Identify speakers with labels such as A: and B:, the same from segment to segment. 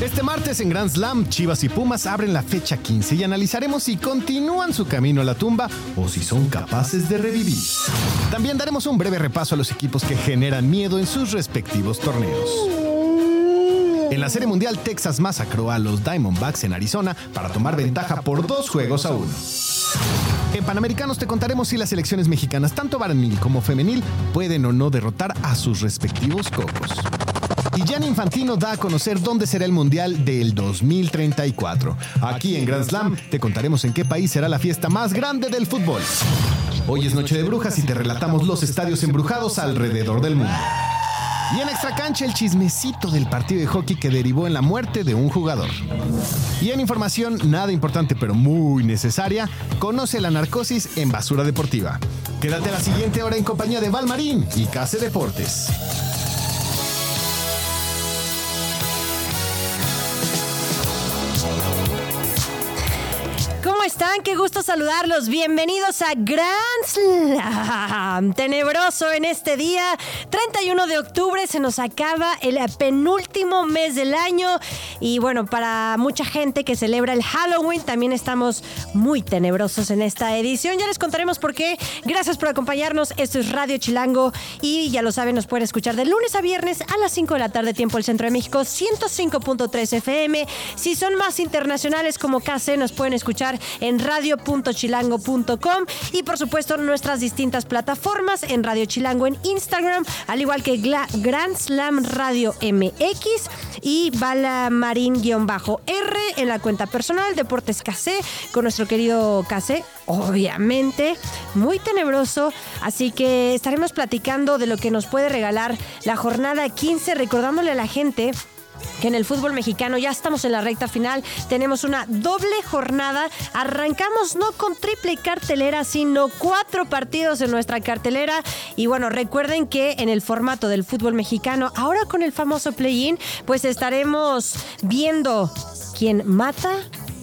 A: Este martes en Grand Slam, Chivas y Pumas abren la fecha 15 y analizaremos si continúan su camino a la tumba o si son capaces de revivir. También daremos un breve repaso a los equipos que generan miedo en sus respectivos torneos. En la Serie Mundial, Texas masacró a los Diamondbacks en Arizona para tomar ventaja por dos juegos a uno. En Panamericanos te contaremos si las selecciones mexicanas, tanto varonil como femenil, pueden o no derrotar a sus respectivos cocos. Y Gianni Infantino da a conocer dónde será el Mundial del 2034. Aquí en Grand Slam te contaremos en qué país será la fiesta más grande del fútbol. Hoy es Noche de Brujas y te relatamos los estadios embrujados alrededor del mundo. Y en extra cancha el chismecito del partido de hockey que derivó en la muerte de un jugador. Y en información nada importante pero muy necesaria, conoce la narcosis en basura deportiva. Quédate a la siguiente hora en compañía de Valmarín y Case Deportes.
B: Están? Qué gusto saludarlos. Bienvenidos a Grand Slam. Tenebroso en este día. 31 de octubre se nos acaba el penúltimo mes del año. Y bueno, para mucha gente que celebra el Halloween, también estamos muy tenebrosos en esta edición. Ya les contaremos por qué. Gracias por acompañarnos. Esto es Radio Chilango. Y ya lo saben, nos pueden escuchar de lunes a viernes a las 5 de la tarde, tiempo del Centro de México, 105.3 FM. Si son más internacionales como KC, nos pueden escuchar en radio.chilango.com y por supuesto nuestras distintas plataformas en Radio Chilango en Instagram, al igual que Grand Slam Radio MX y Bala Marín-R en la cuenta personal Deportes KC con nuestro querido KC, obviamente, muy tenebroso, así que estaremos platicando de lo que nos puede regalar la jornada 15, recordándole a la gente que en el fútbol mexicano ya estamos en la recta final, tenemos una doble jornada, arrancamos no con triple cartelera, sino cuatro partidos en nuestra cartelera y bueno, recuerden que en el formato del fútbol mexicano, ahora con el famoso play-in, pues estaremos viendo quién mata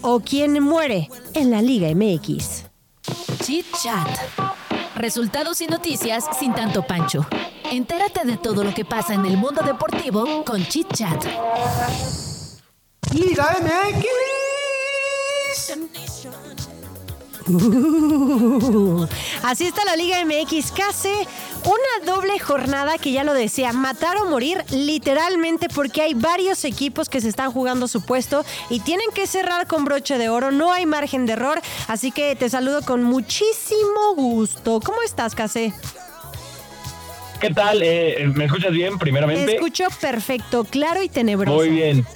B: o quién muere en la Liga MX.
C: Chit Chat. Resultados y noticias sin tanto pancho. Entérate de todo lo que pasa en el mundo deportivo con Chit Chat.
D: Liga MX.
B: Uh, así está la Liga MX, casi una doble jornada que ya lo decía, matar o morir literalmente porque hay varios equipos que se están jugando su puesto y tienen que cerrar con broche de oro, no hay margen de error, así que te saludo con muchísimo gusto. ¿Cómo estás, Case?
E: ¿Qué tal? Eh, ¿Me escuchas bien,
B: Te
E: primeramente?
B: escucho perfecto, claro y tenebroso.
E: Muy bien.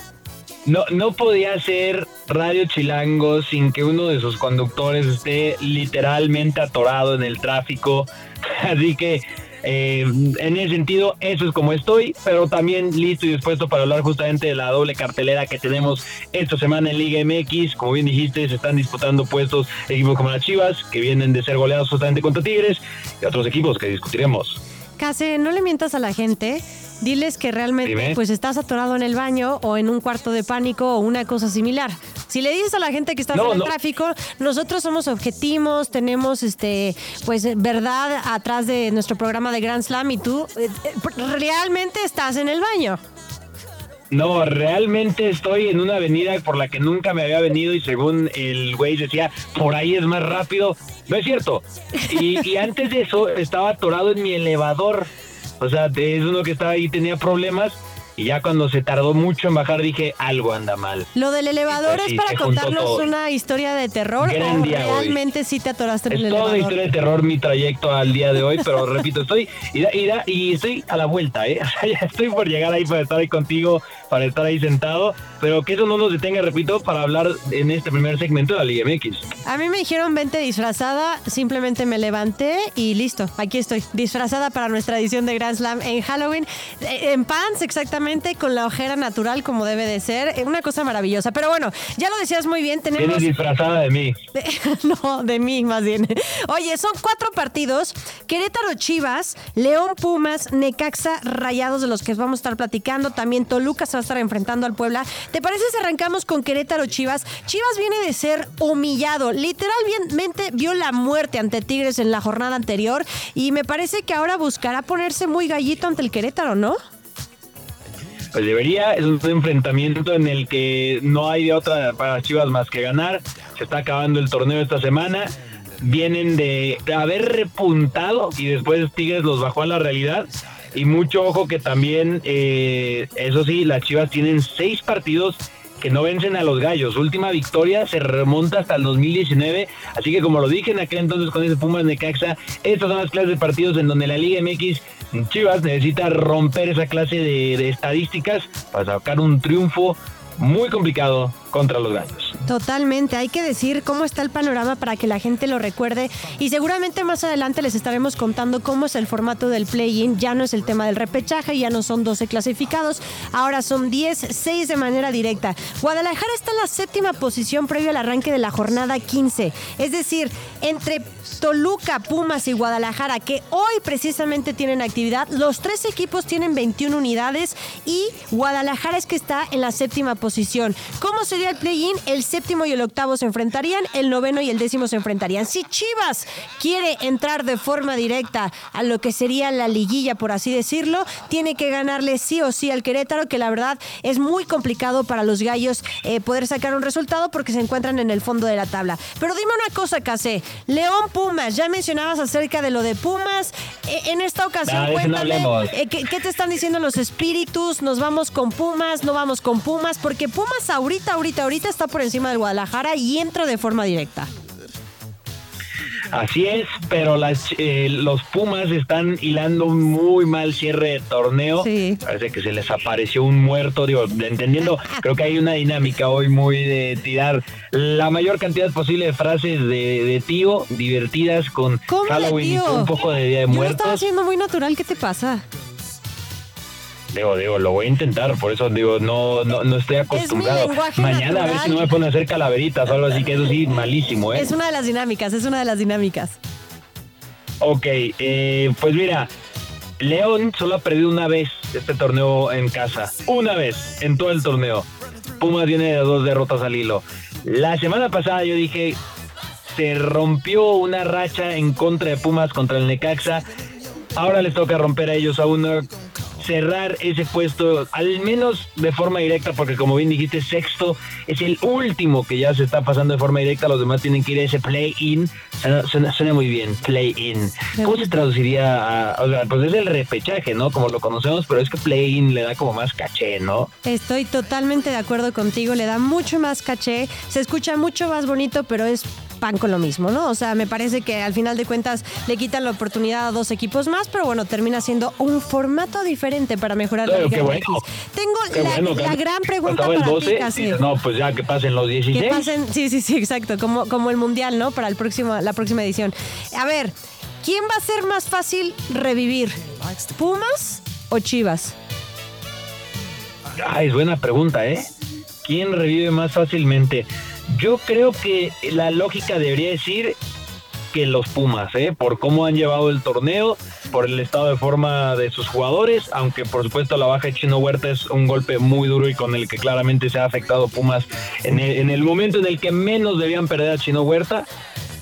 E: No, no podía ser Radio Chilango sin que uno de sus conductores esté literalmente atorado en el tráfico. Así que, eh, en ese sentido, eso es como estoy, pero también listo y dispuesto para hablar justamente de la doble cartelera que tenemos esta semana en Liga MX. Como bien dijiste, se están disputando puestos equipos como las Chivas, que vienen de ser goleados justamente contra Tigres, y otros equipos que discutiremos.
B: Case, no le mientas a la gente. Diles que realmente
E: Dime.
B: pues estás atorado en el baño o en un cuarto de pánico o una cosa similar. Si le dices a la gente que estás
E: No,
B: en el
E: no.
B: tráfico, nosotros somos objetivos, tenemos este pues verdad atrás de nuestro programa de Grand Slam y tú eh, eh, realmente estás en el baño.
E: No, realmente estoy en una avenida por la que nunca me había venido y según el güey decía, por ahí es más rápido. No es cierto. Y, y antes de eso estaba atorado en mi elevador. O sea, es uno que estaba ahí, tenía problemas. Y ya cuando se tardó mucho en bajar dije, algo anda mal.
B: Lo del elevador es para contarnos
E: todo.
B: una historia de terror
E: Gran
B: o
E: hoy.
B: realmente sí te atoraste en
E: Es
B: el
E: toda una
B: elevador.
E: historia de terror mi trayecto al día de hoy, pero repito, estoy y, da- y, da- y estoy a la vuelta, ¿eh? O sea, ya estoy por llegar ahí para estar ahí contigo, para estar ahí sentado, pero que eso no nos detenga, repito, para hablar en este primer segmento de la Liga MX.
B: A mí me dijeron vente disfrazada, simplemente me levanté y listo, aquí estoy, disfrazada para nuestra edición de Grand Slam en Halloween, eh, en pants exactamente, perfectamente con la ojera natural como debe de ser. Eh, Una cosa maravillosa. Pero bueno, ya lo decías muy bien, tenemos...
E: Disfrazada de mí.
B: no, de mí más bien. Oye, son cuatro partidos. Querétaro Chivas, León Pumas, Necaxa Rayados de los que vamos a estar platicando. También Toluca se va a estar enfrentando al Puebla. ¿Te parece si arrancamos con Querétaro Chivas? Chivas viene de ser humillado. Literalmente vio la muerte ante Tigres en la jornada anterior y me parece que ahora buscará ponerse muy gallito ante el Querétaro, ¿no?
E: Pues debería, es un enfrentamiento en el que no hay de otra para Chivas más que ganar. Se está acabando el torneo esta semana. Vienen de haber repuntado y después Tigres los bajó a la realidad. Y mucho ojo que también, eh, eso sí, las Chivas tienen seis partidos que no vencen a los gallos. Última victoria se remonta hasta el 2019. Así que como lo dije en aquel entonces con ese Pumas Necaxa, estas son las clases de partidos en donde la Liga MX Chivas necesita romper esa clase de estadísticas para sacar un triunfo muy complicado contra los gallos.
B: Totalmente, hay que decir cómo está el panorama para que la gente lo recuerde y seguramente más adelante les estaremos contando cómo es el formato del play-in, ya no es el tema del repechaje, ya no son 12 clasificados, ahora son 10, 6 de manera directa. Guadalajara está en la séptima posición previo al arranque de la jornada 15, es decir, entre Toluca, Pumas y Guadalajara, que hoy precisamente tienen actividad, los tres equipos tienen 21 unidades y Guadalajara es que está en la séptima posición. ¿Cómo sería el play-in? El séptimo y el octavo se enfrentarían, el noveno y el décimo se enfrentarían. Si Chivas quiere entrar de forma directa a lo que sería la liguilla, por así decirlo, tiene que ganarle sí o sí al Querétaro, que la verdad es muy complicado para los gallos eh, poder sacar un resultado porque se encuentran en el fondo de la tabla. Pero dime una cosa, Casé. León Pumas, ya mencionabas acerca de lo de Pumas. Eh, en esta ocasión,
E: Ah, no
B: cuéntame, eh, ¿qué, qué te están diciendo los espíritus? ¿Nos vamos con Pumas? ¿No vamos con Pumas? Porque Pumas ahorita, ahorita, ahorita está por encima del Guadalajara y entra de forma directa.
E: Así es, pero las, eh, los Pumas están hilando un muy mal cierre de torneo.
B: Sí.
E: Parece que se les apareció un muerto, digo, entendiendo, creo que hay una dinámica hoy muy de tirar la mayor cantidad posible de frases de, de tío, divertidas con
B: ¿Cómo de
E: Halloween y con un poco de Día de
B: Yo lo estaba
E: Muertos.
B: haciendo muy natural, ¿qué te pasa?
E: Digo, digo, lo voy a intentar, por eso digo, no, no, no estoy acostumbrado. Mañana a ver si no me ponen a hacer calaveritas o algo así, que eso sí, malísimo, ¿eh?
B: Es una de las dinámicas, es una de las dinámicas.
E: Ok, eh, pues mira, León solo ha perdido una vez este torneo en casa. Una vez en todo el torneo. Pumas viene de dos derrotas al hilo. La semana pasada yo dije, se rompió una racha en contra de Pumas contra el Necaxa. Ahora les toca romper a ellos a uno, cerrar ese puesto, al menos de forma directa, porque como bien dijiste, sexto es el último que ya se está pasando de forma directa. Los demás tienen que ir a ese play-in. Suena, suena- suena muy bien, play-in. ¿Cómo se traduciría a.? O sea, pues es el repechaje, ¿no? Como lo conocemos, pero es que play-in le da como más caché, ¿no?
B: Estoy totalmente de acuerdo contigo, le da mucho más caché, se escucha mucho más bonito, pero es pan con lo mismo, ¿no? O sea, me parece que al final de cuentas le quitan la oportunidad a dos equipos más, pero bueno, termina siendo un formato diferente para mejorar la Liga
E: bueno.
B: Tengo la,
E: bueno,
B: la gran pregunta para
E: 12,
B: ti, Casi.
E: No, pues ya que pasen los 16.
B: Que pasen, sí, sí, sí, exacto, como, como el mundial, ¿no? Para el próximo, la próxima edición. A ver, ¿quién va a ser más fácil revivir? ¿Pumas o Chivas?
E: Ay, es buena pregunta, ¿eh? ¿Quién revive más fácilmente? Yo creo que la lógica debería decir que los Pumas, ¿eh? Por cómo han llevado el torneo, por el estado de forma de sus jugadores, aunque por supuesto la baja de Chino Huerta es un golpe muy duro y con el que claramente se ha afectado Pumas en el, en el momento en el que menos debían perder a Chino Huerta.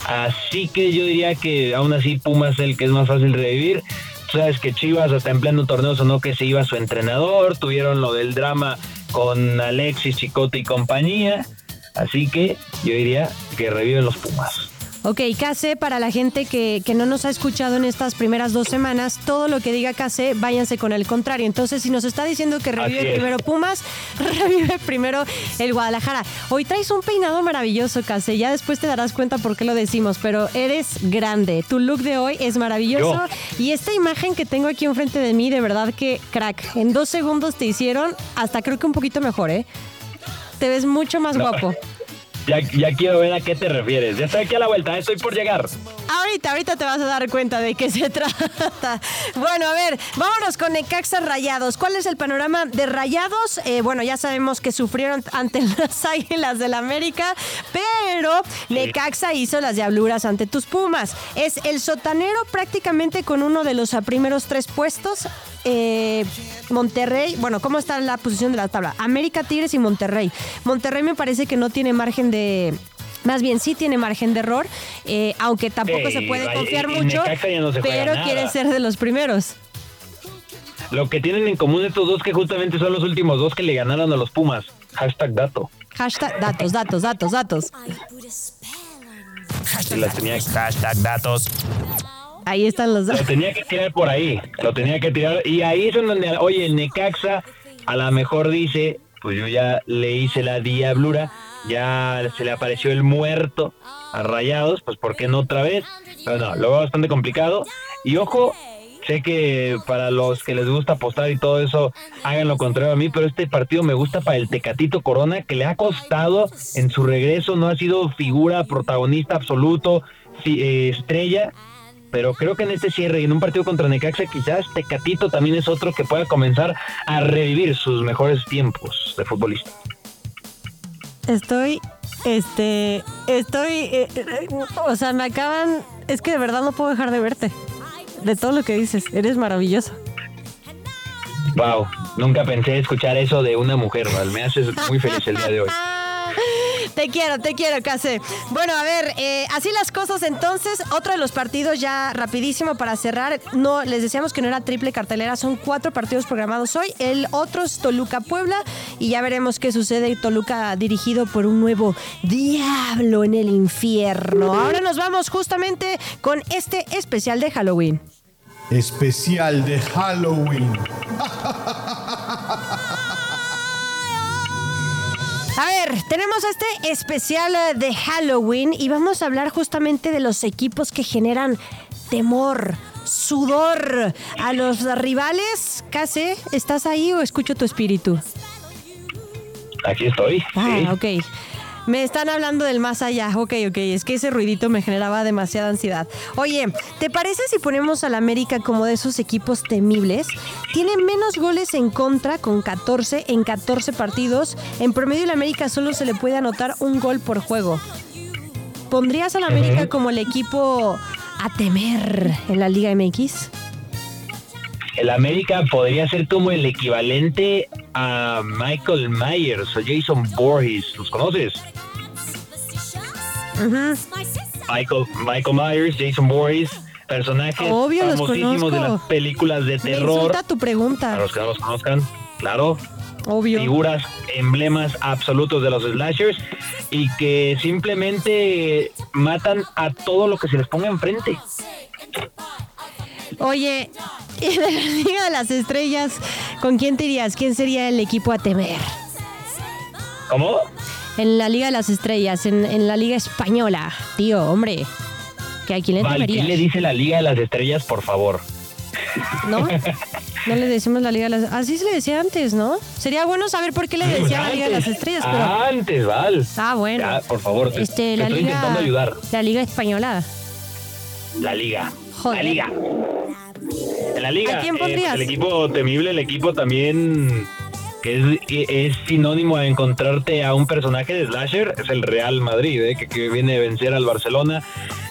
E: Así que yo diría que aún así Pumas es el que es más fácil revivir. Tú sabes que Chivas hasta en pleno torneo sonó que se iba su entrenador, tuvieron lo del drama con Alexis, Chicote y compañía. Así que yo diría que reviven los Pumas.
B: Ok, Case, para la gente que, que no nos ha escuchado en estas primeras dos semanas, todo lo que diga Case, váyanse con el contrario. Entonces, si nos está diciendo que revive primero Pumas, revive primero el Guadalajara. Hoy traes un peinado maravilloso, Case. Ya después te darás cuenta por qué lo decimos, pero eres grande. Tu look de hoy es maravilloso. Y esta imagen que tengo aquí enfrente de mí, de verdad que crack. En dos segundos te hicieron hasta creo que un poquito mejor, ¿eh? Te ves mucho más
E: No.
B: guapo.
E: Ya, ya quiero ver a qué te refieres. Ya estoy aquí a la vuelta, estoy por llegar.
B: Ahorita, ahorita te vas a dar cuenta de qué se trata. Bueno, a ver, vámonos con Necaxa Rayados. ¿Cuál es el panorama de Rayados? Eh, bueno, ya sabemos que sufrieron ante las Águilas del América, pero Necaxa hizo las diabluras ante tus Pumas. Es el sotanero prácticamente con uno de los primeros tres puestos. Eh, Monterrey, bueno, ¿cómo está la posición de la tabla? América, Tigres y Monterrey. Monterrey me parece que no tiene margen de más bien sí tiene margen de error, eh, aunque tampoco se puede confiar mucho, pero quiere ser de los primeros.
E: Lo que tienen en común estos dos que justamente son los últimos dos que le ganaron a los Pumas. Hashtag dato.
B: Hashtag datos, datos, datos, datos.
A: Hashtag, datos.
B: Ahí están los
E: datos. Lo tenía que tirar por ahí. Lo tenía que tirar. Y ahí es donde, oye, el Necaxa a lo mejor dice, pues yo ya le hice la diablura ya se le apareció el muerto a Rayados, pues ¿por qué no otra vez? Pero no, lo veo bastante complicado. Y ojo, sé que para los que les gusta apostar y todo eso, hagan lo contrario a mí, pero este partido me gusta para el Tecatito Corona, que le ha costado en su regreso, no ha sido figura, protagonista absoluto, eh, estrella, pero creo que en este cierre y en un partido contra Necaxa, quizás Tecatito también es otro que pueda comenzar a revivir sus mejores tiempos de futbolista.
B: Estoy, este, estoy, eh, eh, o sea, me acaban, es que de verdad no puedo dejar de verte. De todo lo que dices, eres maravilloso.
E: Wow, nunca pensé escuchar eso de una mujer, Val. Me haces muy feliz el día de hoy.
B: Te quiero, te quiero, Case. Bueno, a ver, eh, así las cosas entonces. Otro de los partidos ya rapidísimo para cerrar. No, les decíamos que no era triple cartelera, son cuatro partidos programados hoy. El otro es Toluca Puebla y ya veremos qué sucede. Toluca dirigido por un nuevo diablo en el infierno. Ahora nos vamos justamente con este especial de Halloween.
A: Especial de Halloween.
B: ver, tenemos este especial eh, de Halloween y vamos a hablar justamente de los equipos que generan temor, sudor a los rivales. Case, ¿estás ahí o escucho tu espíritu?
E: Aquí estoy.
B: Ah, ok. Me están hablando del más allá. Ok, ok. Es que ese ruidito me generaba demasiada ansiedad. Oye, ¿te parece si ponemos al América como de esos equipos temibles? Tiene menos goles en contra con 14 en 14 partidos. En promedio el América solo se le puede anotar un gol por juego. ¿Pondrías al América como el equipo a temer en la Liga MX?
E: El América podría ser como el equivalente a Michael Myers o Jason Voorhees. ¿Los conoces? Michael, Michael Myers, Jason Voorhees, personajes famosísimos de las películas de terror.
B: Me tu pregunta.
E: Para los que no los conozcan, claro.
B: Obvio.
E: Figuras, emblemas absolutos de los slashers y que simplemente matan a todo lo que se les ponga enfrente.
B: Oye, y de la Liga de las Estrellas, ¿con quién te irías? ¿Quién sería el equipo a temer?
E: ¿Cómo?
B: En la Liga de las Estrellas, en, la Liga Española. Tío, hombre. ¿Que ¿A quién le
E: ¿Quién le dice la Liga de las Estrellas, por favor?
B: ¿No? No le decimos la Liga de las Así se le decía antes, ¿no? Sería bueno saber por qué le decía la Liga de las Estrellas, pero...
E: Antes, Val.
B: Ah, bueno.
E: por favor, te, este, la estoy Liga, intentando ayudar.
B: La Liga Española.
E: La Liga. La Liga. La liga,
B: ¿A quién eh,
E: el equipo temible, el equipo también que es, sinónimo de encontrarte a un personaje de slasher, es el Real Madrid, eh, que, viene a vencer al Barcelona.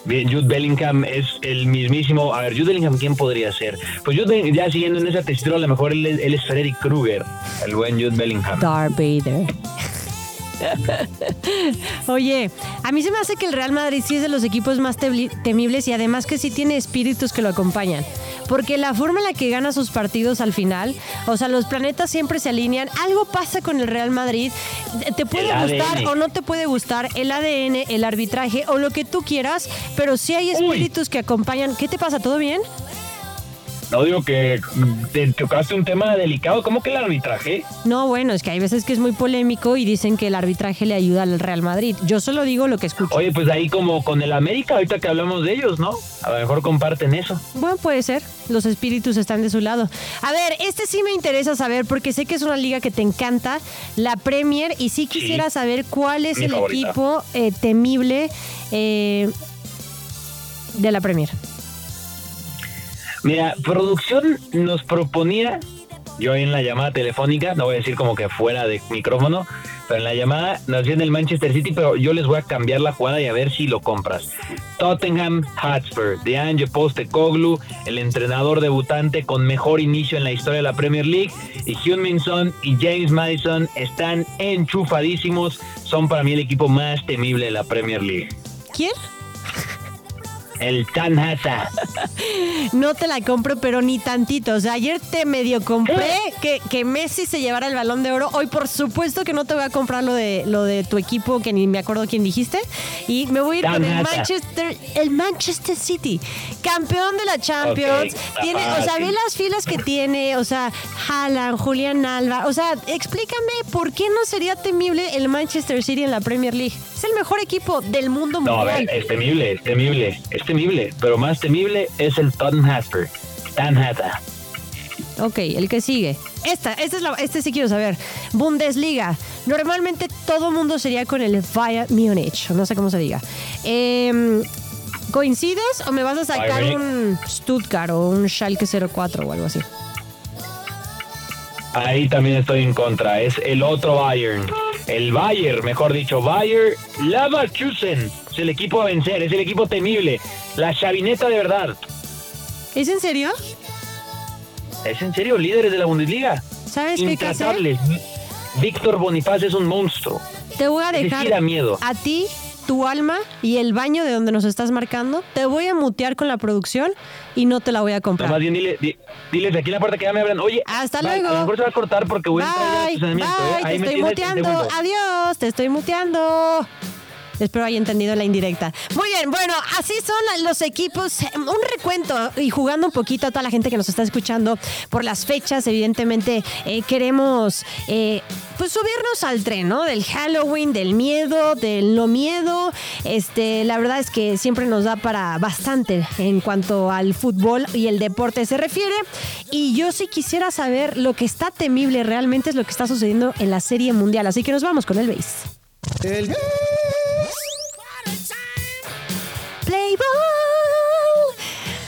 E: Jude Bellingham es el mismísimo. A ver, Jude Bellingham, ¿quién podría ser? Pues Jude, ya siguiendo en esa tesitura, a lo mejor él, él es Freddy Krueger, el buen Jude Bellingham.
B: Darth Vader. Oye, a mí se me hace que el Real Madrid sí es de los equipos más temibles y además que sí tiene espíritus que lo acompañan. Porque la forma en la que gana sus partidos al final, o sea, los planetas siempre se alinean. Algo pasa con el Real Madrid. Te puede gustar o no te puede gustar el ADN, el arbitraje o lo que tú quieras, pero sí hay espíritus que acompañan. ¿Qué te pasa? ¿Todo bien?
E: No digo que te tocaste un tema delicado, ¿cómo que el arbitraje?
B: No, bueno, es que hay veces que es muy polémico y dicen que el arbitraje le ayuda al Real Madrid. Yo solo digo lo que escucho.
E: Oye, pues ahí como con el América, ahorita que hablamos de ellos, ¿no? A lo mejor comparten eso.
B: Bueno, puede ser. Los espíritus están de su lado. A ver, este sí me interesa saber porque sé que es una liga que te encanta, la Premier, y sí quisiera saber cuál es
E: Mi
B: el
E: favorita.
B: equipo eh, temible eh, de la Premier.
E: Mira, producción nos proponía, yo en la llamada telefónica, no voy a decir como que fuera de micrófono, pero en la llamada nos decían el Manchester City, pero yo les voy a cambiar la jugada y a ver si lo compras. Tottenham Hotspur, de Ange Postecoglou, el entrenador debutante con mejor inicio en la historia de la Premier League, y Heung-Min y James Madison están enchufadísimos, son para mí el equipo más temible de la Premier League.
B: ¿Quién?
E: El Tan Hata.
B: No te la compro, pero ni tantito. O sea, ayer te medio compré que, que Messi se llevara el balón de oro. Hoy, por supuesto, que no te voy a comprar lo de, lo de tu equipo, que ni me acuerdo quién dijiste. Y me voy a ir con el. Manchester, el Manchester City, campeón de la Champions. Tiene, o sea, ve
E: fácil.
B: las filas que tiene. O sea, Haaland, Julián Alba. O sea, explícame por qué no sería temible el Manchester City en la Premier League. Es el mejor equipo del mundo
E: No, a
B: mundial.
E: ver, es temible, es temible, es temible, pero más temible es el Tottenham Hotspur.
B: Ok, el que sigue. Esta, esta es la, este sí quiero saber. Bundesliga. Normalmente todo mundo sería con el Bayern Múnich. No sé cómo se diga. Em, ¿Coincides o me vas a sacar
E: Bayern
B: un Stuttgart o un Schalke 04 o algo así?
E: Ahí también estoy en contra, es el otro Bayern. El Bayern, mejor dicho, Bayern Leverkusen. Es el equipo a vencer, es el equipo temible. La chavineta de verdad.
B: ¿Es en serio?
E: ¿Es en serio? Líderes de la Bundesliga.
B: ¿Sabes qué?
E: Intratables. Víctor Bonifaz es un monstruo.
B: Te voy a dejar
E: miedo.
B: a ti, tu alma y el baño de donde nos estás marcando. Te voy a mutear con la producción y no te la voy a comprar.
E: más bien dile, di- diles aquí en la puerta que ya me abran. Oye,
B: Hasta
E: bye,
B: luego.
E: A lo mejor se va a cortar porque voy a entrar
B: Bye,
E: estacionamiento, ¿eh? Ahí
B: te estoy
E: en
B: muteando. Adiós, te estoy muteando. Espero haya entendido la indirecta. Muy bien, bueno, así son los equipos. Un recuento y jugando un poquito a toda la gente que nos está escuchando por las fechas. Evidentemente, eh, queremos eh, pues subirnos al tren, ¿no? Del Halloween, del miedo, del no miedo. Este, la verdad es que siempre nos da para bastante en cuanto al fútbol y el deporte se refiere. Y yo sí quisiera saber lo que está temible realmente es lo que está sucediendo en la Serie Mundial. Así que nos vamos con el base.
A: El
B: Play Ball.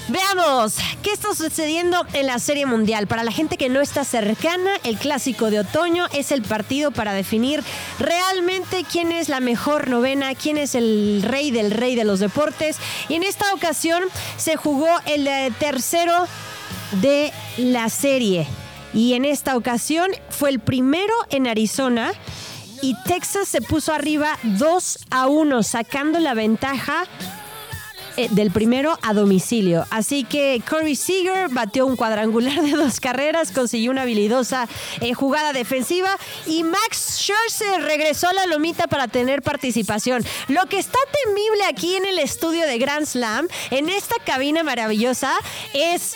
B: Veamos qué está sucediendo en la Serie Mundial. Para la gente que no está cercana, el clásico de otoño es el partido para definir realmente quién es la mejor novena, quién es el rey del rey de los deportes. Y en esta ocasión se jugó el eh, tercero de la serie. Y en esta ocasión fue el primero en Arizona. Y Texas se puso arriba 2 a 1, sacando la ventaja eh, del primero a domicilio. Así que Corey Seager batió un cuadrangular de dos carreras, consiguió una habilidosa eh, jugada defensiva y Max Scherzer regresó a la lomita para tener participación. Lo que está temible aquí en el estudio de Grand Slam, en esta cabina maravillosa, es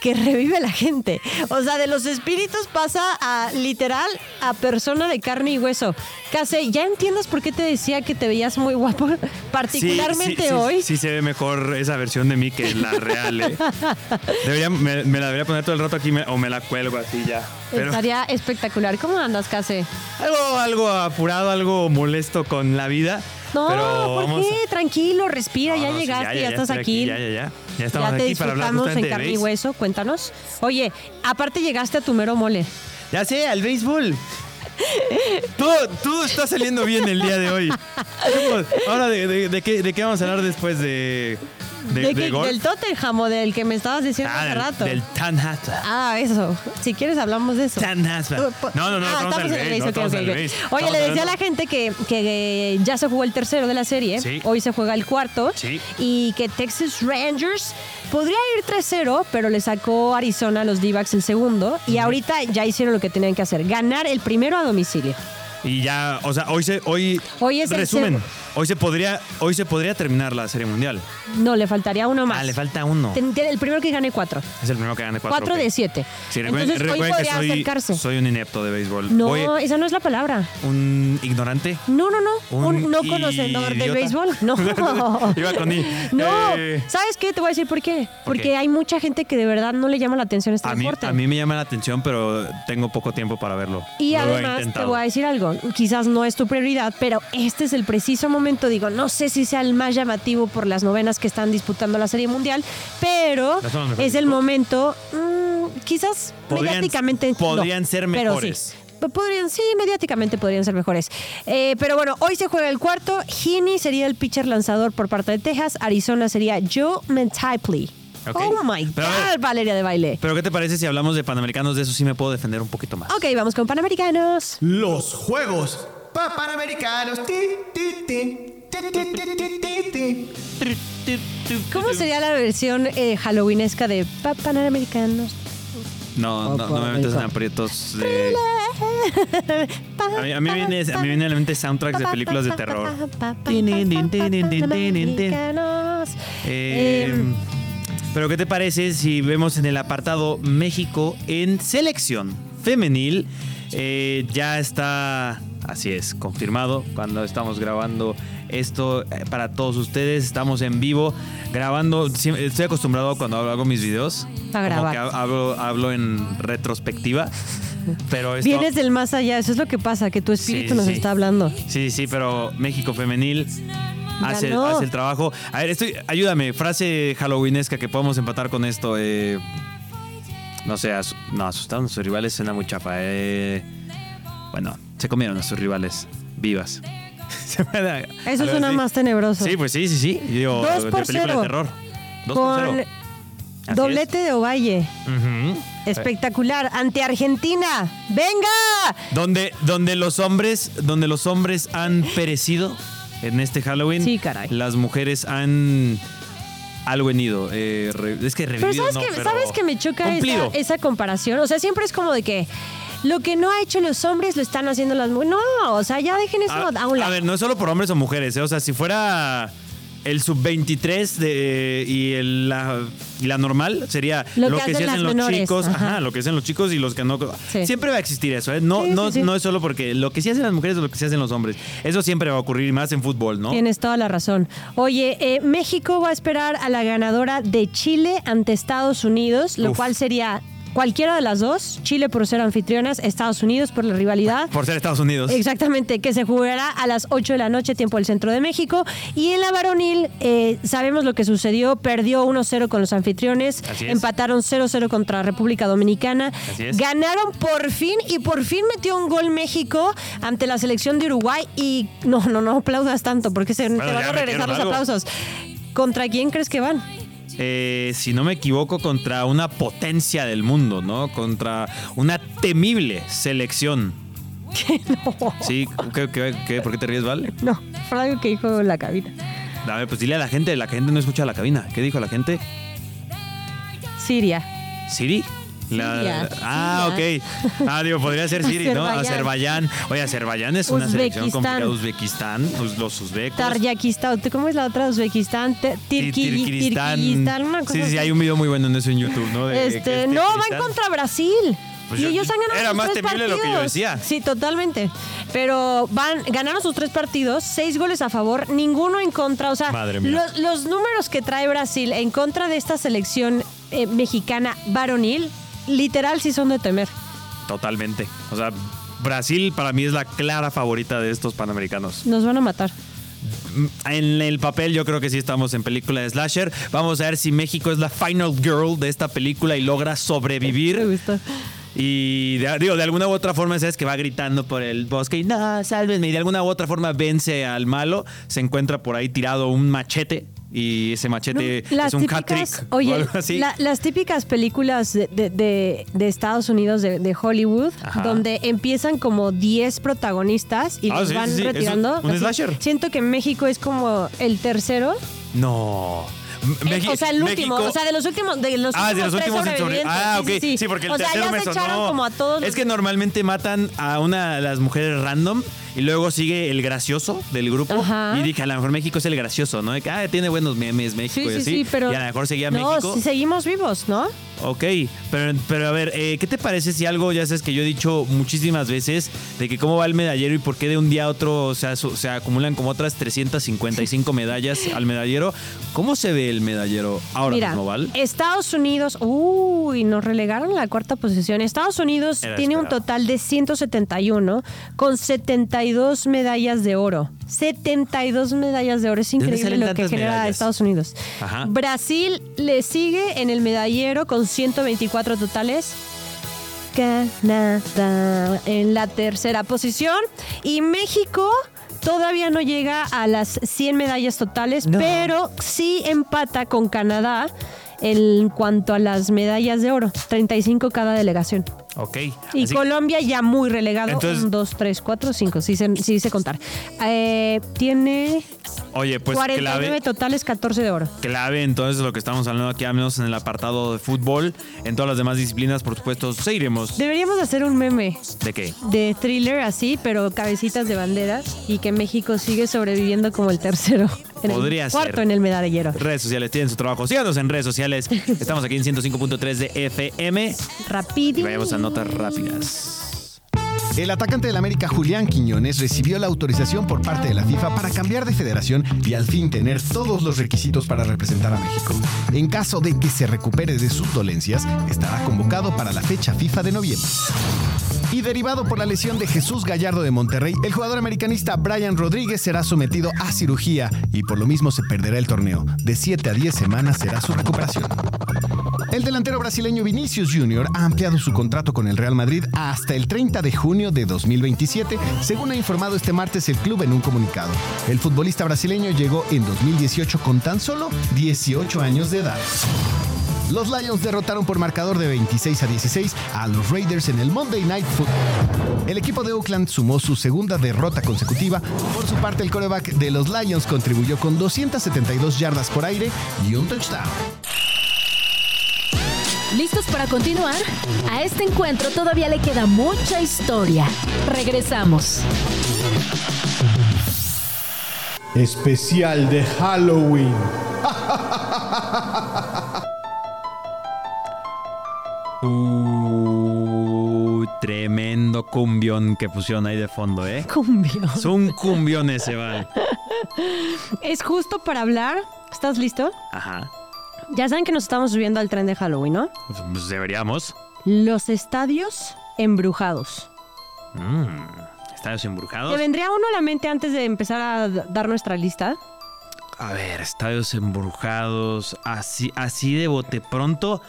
B: que revive la gente. O sea, de los espíritus pasa a literal a persona de carne y hueso. Case, ¿ya entiendes por qué te decía que te veías muy guapo? Particularmente
D: Sí, sí, sí,
B: hoy.
D: Sí, se ve mejor esa versión de mí que la real, ¿eh? Debería, me, me la debería poner todo el rato aquí me- o me la cuelgo así ya. Pero
B: Estaría espectacular. ¿Cómo andas, Case?
D: algo, algo apurado, algo molesto con la vida.
B: No,
D: pero
B: ¿por qué? Tranquilo, respira,
D: No,
B: ya
D: no,
B: llegaste, ya,
D: ya
B: estás
D: estoy
B: aquí.
D: Ya, ya, ya. Ya estamos
B: Ya te
D: aquí para hablar
B: disfrutamos en carne y hueso, cuéntanos. Oye, aparte llegaste a tu mero mole.
D: Ya sé, al béisbol. todo, todo está saliendo bien el día de hoy. Ahora, de, de- de qué, ¿de qué vamos a hablar después de, de,
B: ¿De
D: de
B: qué?
D: golf?
B: ¿Del Tottenham o del que me estabas diciendo
D: Ah,
B: hace rato?
D: del Tan Hata.
B: Ah, eso. Si quieres hablamos de eso.
D: Tan Hata.
B: Po-
D: No, no, no,
B: Ah,
D: estamos
B: en el. Oye,
D: Estamos
B: le decía a la gente que, que ya se jugó el tercero de la serie.
D: Sí.
B: Hoy se juega el cuarto.
D: Sí.
B: Y que Texas Rangers podría ir 3-0, pero le sacó Arizona a los D-backs el segundo. Y ahorita ya hicieron lo que tenían que hacer: ganar el primero a domicilio.
D: Y ya, o sea, hoy se, hoy,
B: Hoy es el
D: resumen.
B: seg-
D: Hoy se podría, hoy se podría terminar la Serie Mundial.
B: No, le faltaría uno más.
D: Ah, le falta uno.
B: Ten- tiene- El primero que gane cuatro.
D: Es el primero que gane cuatro.
B: Cuatro
D: ok.
B: de siete.
D: Sí, recuerden,
B: Entonces hoy
D: recuerden que
B: podría
D: soy,
B: acercarse.
D: soy un inepto de béisbol.
B: No,
D: Voy-
B: esa no es la palabra.
D: un ignorante.
B: No, no, no.
D: Un
B: Un, no conocedor de
D: idiota.
B: béisbol. No.
D: Iba con I.
B: No.
D: Eh,
B: ¿Sabes qué? Te voy a decir por qué.
D: ¿Por
B: Porque hay mucha gente que de verdad no le llama la atención este
D: a, mí,
B: deporte.
D: a mí me llama la atención, pero tengo poco tiempo para verlo.
B: Y
D: No lo he
B: además te
D: intentado.
B: voy a decir algo, quizás no es tu prioridad, pero este es el preciso momento, digo, no sé si sea el más llamativo por las novenas que están disputando la Serie Mundial, pero
D: mejores
B: es el momento, mm, quizás
D: Podrían-
B: mediáticamente no,
D: podrían ser
B: pero sí.
D: mejores.
B: Podrían, sí, mediáticamente podrían ser mejores. Eh, pero bueno, hoy se juega el cuarto. Heaney sería el pitcher lanzador por parte de Texas. Arizona sería Joe Mentipley. Oh my God,
D: ver.
B: Valeria de baile.
D: Pero ¿qué te parece si hablamos de Panamericanos? De eso sí me puedo defender un poquito más.
B: Ok, vamos con Panamericanos.
A: Los Juegos pa- Panamericanos.
B: ¿Cómo sería la versión eh, halloweenesca de pa- Panamericanos?
D: No, no, no me metes en aprietos de... A mí, a mí viene, a mí viene a la mente soundtracks de películas de terror.
B: Panamericanos.
D: Eh, pero ¿qué te parece si vemos en el apartado México en selección femenil? Eh, ya está, así es, confirmado cuando estamos grabando esto eh, para todos ustedes. Estamos en vivo grabando. Estoy acostumbrado cuando hago mis videos.
B: A
D: como
B: grabar.
D: que hablo, hablo en retrospectiva. Pero esto,
B: Vienes del más allá, eso es lo que pasa, que tu espíritu
D: Sí,
B: nos
D: sí.
B: está hablando.
D: Sí, sí, pero México femenil hace,
B: Ganó.
D: hace el trabajo. A ver, estoy, ayúdame, frase halloweenesca que podemos empatar con esto. eh, no sé, no, asustaron a sus rivales suena muy chafa. eh. bueno, se comieron a sus rivales vivas.
B: Eso suena
D: así.
B: más tenebroso.
D: Sí, pues sí, sí, sí. Digo,
B: Dos
D: de
B: por
D: película
B: cero.
D: de terror. Dos por
B: Con
D: cero. Así
B: doblete de Ovalle. Espectacular. Ante Argentina. ¡Venga!
D: Donde, donde los hombres, donde los hombres han perecido en este Halloween.
B: Sí, caray.
D: Las mujeres han algo venido. eh, es que
B: Pero
D: revivido
B: ¿sabes,
D: no,
B: que,
D: pero
B: ¿sabes que me choca esa, esa comparación? O sea, siempre es como de que lo que no ha hecho los hombres lo están haciendo las mujeres. No, o sea, ya dejen eso
D: a,
B: a, un
D: a
B: lado.
D: ver, no es solo por hombres o mujeres. eh, O sea, si fuera el sub-23 de- y el- la, y la normal sería
B: Lo
D: lo,
B: que
D: que,
B: hacen
D: se hacen los
B: menores,
D: chicos,
B: ajá.
D: ajá, lo que hacen los chicos y los que no.
B: Sí.
D: Siempre va a existir eso, ¿eh? No,
B: Sí,
D: no,
B: sí.
D: no es solo porque lo que sí hacen las mujeres es lo que sí hacen los hombres. Eso siempre va a ocurrir más en fútbol, ¿no?
B: Tienes toda la razón. Oye, eh, México va a esperar a la ganadora de Chile ante Estados Unidos, lo
D: Uf.
B: cual sería cualquiera de las dos. Chile por ser anfitrionas, Estados Unidos por la rivalidad.
D: Por ser Estados Unidos.
B: Exactamente, que se jugará a las 8 de la noche, tiempo del centro de México. Y en la varonil, eh, sabemos lo que sucedió: perdió 1-0 con los anfitriones, empataron 0-0 contra República Dominicana, ganaron por fin y por fin metió un gol México ante la selección de Uruguay. Y no, no, no aplaudas tanto porque se, te
D: Bueno,
B: van
D: ya
B: a regresar los
D: algo.
B: aplausos. ¿Contra quién crees que van?
D: Eh, si no me equivoco, contra una potencia del mundo, ¿no? Contra una temible selección.
B: no,
D: Sí, ¿qué, qué, qué? por qué te ríes, Val?
B: no, fue algo que dijo la cabina.
D: A ver, pues dile a la gente, la gente no escucha la cabina. ¿Qué dijo la gente?
B: Siria.
D: ¿Siri? La-
B: Siria,
D: ah,
B: Siria.
D: ok. Ah, digo, podría ser Siri, ¿no?
B: Azerbaiyán.
D: Oye, Azerbaiyán es una selección complicada. Uzbekistán, uz- los uzbecos.
B: Tayikistán, ¿cómo es la otra? Uzbekistán,
D: Tirquistán. Sí, sí, hay un video muy bueno en eso en YouTube, ¿no? De-
B: Este,
D: que es
B: no, van contra Brasil.
D: Pues
B: y
D: yo-
B: ellos han ganado
D: era
B: sus
D: más
B: tres
D: temible lo que yo
B: partidos.
D: decía.
B: Sí, totalmente. Pero van, ganaron sus tres partidos, seis goles a favor, ninguno en contra. O sea,
D: Madre mía.
B: Los, los números que trae Brasil en contra de esta selección eh, mexicana varonil, literal sí son de temer.
D: Totalmente. O sea, Brasil para mí es la clara favorita de estos panamericanos.
B: Nos van a matar.
D: En el papel yo creo que sí estamos en película de slasher. Vamos a ver si México es la final girl de esta película y logra
B: Me
D: sobrevivir.
B: gusta.
D: Y de, digo, de alguna u otra forma sabes que va gritando por el bosque y no, sálvenme. Y de alguna u otra forma vence al malo. Se encuentra por ahí tirado un machete. Y ese machete
B: No,
D: es un
B: típicas-
D: o
B: Oye,
D: algo así.
B: la- las típicas películas de, de- de- de Estados Unidos, de, de Hollywood,
D: Ajá.
B: donde empiezan como 10 protagonistas y
D: Ah,
B: los
D: sí,
B: van
D: sí, sí, es un-
B: retirando.
D: un
B: así.
D: slasher.
B: Siento que México es como el tercero.
D: No.
B: Eh,
D: Mexi-
B: o sea, el último.
D: México-
B: O sea, de los últimos, de los
D: Ah, de los
B: tres
D: últimos en sobre-
B: sobrevivientes.
D: Ah,
B: Sí,
D: ok.
B: sí,
D: Sí,
B: sí.
D: porque el
B: o sea, ya
D: me
B: se
D: sonó.
B: echaron como a todos.
D: Es que normalmente matan a una de las mujeres random Y luego sigue el gracioso del grupo.
B: Ajá.
D: Y dije, a lo mejor México es el gracioso, ¿no? De que, ah, tiene buenos memes México
B: Sí,
D: y
B: sí,
D: así.
B: sí, pero-
D: Y a lo mejor seguía
B: No,
D: México.
B: si seguimos vivos, ¿no?
D: Ok, pero, pero a ver, eh, ¿qué te parece si algo, ya sabes que yo he dicho muchísimas veces, de que cómo va el medallero y por qué de un día a otro o sea, su- se acumulan como otras 355 medallas al medallero? ¿Cómo se ve el medallero ahora
B: Mira,
D: mismo, Val?
B: Estados Unidos, uy, nos relegaron a la cuarta posición. Estados Unidos
D: Era
B: tiene un total de 171 con 72 medallas de oro. 72 medallas de oro. Es increíble lo que genera
D: medallas?
B: Estados Unidos.
D: Ajá.
B: Brasil le sigue en el medallero con 124 totales. Canadá en la tercera posición y México todavía no llega a las 100 medallas totales, pero sí empata con Canadá en cuanto a las medallas de oro, 35 cada delegación.
D: Ok.
B: Y
D: así-
B: Colombia ya muy relegado,
D: Entonces-
B: 1, 2, 3, 4, 5, sí sé, sí sé contar. Eh, tiene
D: Oye, pues
B: 49
D: clave,
B: totales, 14 de oro.
D: clave entonces lo que estamos hablando aquí, al menos en el apartado de fútbol. En todas las demás disciplinas, por supuesto, seguiremos.
B: Deberíamos hacer un meme
D: ¿De qué?
B: de thriller así, pero cabecitas de banderas y que México sigue sobreviviendo como el tercero. En
D: Podría
B: el
D: ser.
B: cuarto en el medallero.
D: Redes sociales tienen su trabajo. Síganos en redes sociales. Estamos aquí en 105.3 de FM.
B: Rapidín.
D: Y vayamos a notas rápidas.
A: El atacante del América Julián Quiñones recibió la autorización por parte de la FIFA para cambiar de federación y al fin tener todos los requisitos para representar a México. En caso de que se recupere de sus dolencias, estará convocado para la fecha FIFA de noviembre. Y derivado por la lesión de Jesús Gallardo de Monterrey, el jugador americanista Brian Rodríguez será sometido a cirugía y por lo mismo se perderá el torneo. De 7 a 10 semanas será su recuperación. El delantero brasileño Vinicius Jr. ha ampliado su contrato con el Real Madrid hasta el 30 de junio de 2027, según ha informado este martes el club en un comunicado. El futbolista brasileño llegó en 2018 con tan solo 18 años de edad. Los Lions derrotaron por marcador de 26 a 16 a los Raiders en el Monday Night Football. El equipo de Oakland sumó su segunda derrota consecutiva. Por su parte, el coreback de los Lions contribuyó con 272 yardas por aire y un touchdown.
C: ¿Listos para continuar? A este encuentro todavía le queda mucha historia. Regresamos.
F: Especial de Halloween.
D: Uh, tremendo cumbión que pusieron ahí de fondo, ¿eh?
B: Cumbio.
D: Es un cumbión ese, Val.
B: Es justo para hablar. ¿Estás listo?
D: Ajá.
B: Ya saben que nos estamos subiendo al tren de Halloween, ¿no?
D: Pues deberíamos.
B: Los estadios embrujados.
D: Mm, estadios
B: ¿Te
D: embrujados.
B: vendría uno a la mente antes de empezar a dar nuestra lista?
D: A ver, estadios embrujados. Así, así de bote pronto.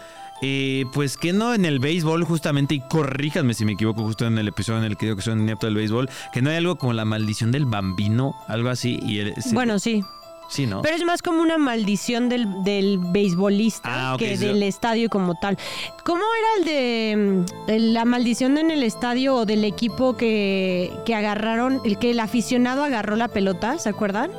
D: Eh, pues que no en el béisbol, justamente, y corríjanme si me equivoco, justo en el episodio en el que digo que soy un inepto del béisbol, que no hay algo como la maldición del bambino, algo así. Y el- sí,
B: Bueno, sí.
D: Sí, ¿no?
B: Pero es más como una maldición del, del beisbolista
D: Ah,
B: que del estadio como tal. ¿Cómo era el de mm, la maldición en el estadio o del equipo que, que agarraron, el que el aficionado agarró la pelota? ¿Se acuerdan?